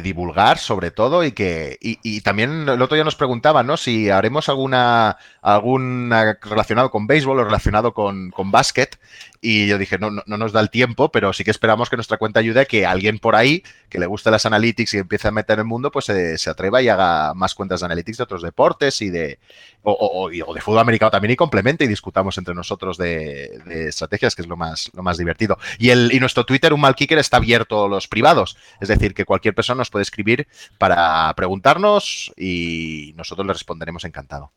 divulgar sobre todo y que... Y, también el otro día nos preguntaban, ¿no? Si haremos alguna... algún relacionado con béisbol o relacionado con, con básquet. Y yo dije, no, no, nos da el tiempo, pero sí que esperamos que nuestra cuenta ayude a que alguien por ahí que le guste las analytics y empiece a meter en el mundo, pues se, atreva y haga más cuentas de analytics de otros deportes y de, o, de fútbol americano también y complemente y discutamos entre nosotros de, estrategias, que es lo más, lo más divertido. Y, el, y nuestro Twitter, un mal kicker, está abierto a los privados. Es decir, que cualquier persona nos puede escribir para preguntarnos y nosotros le responderemos encantado.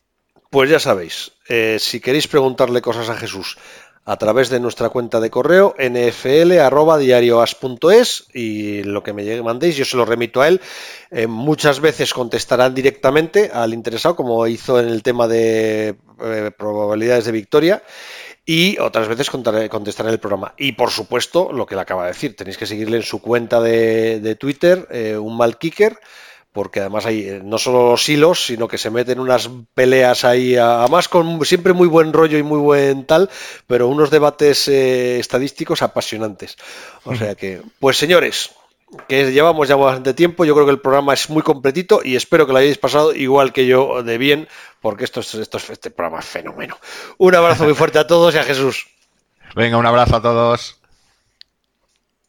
Pues ya sabéis, eh, si queréis preguntarle cosas a Jesús a través de nuestra cuenta de correo nfl.diarioas.es y lo que me mandéis yo se lo remito a él. Eh, muchas veces contestarán directamente al interesado, como hizo en el tema de eh, probabilidades de victoria. Y otras veces contestará en el programa. Y por supuesto, lo que le acaba de decir, tenéis que seguirle en su cuenta de, Twitter, un mal kicker porque además hay eh, no solo los hilos, sino que se meten unas peleas ahí, además con siempre muy buen rollo y muy buen tal, pero unos debates eh, estadísticos apasionantes. O sea que, pues señores, que llevamos ya bastante tiempo, yo creo que el programa es muy completito y espero que lo hayáis pasado igual que yo de bien, porque esto es, esto es, este programa es fenómeno. Un abrazo muy fuerte a todos y a Jesús. Venga, un abrazo a todos.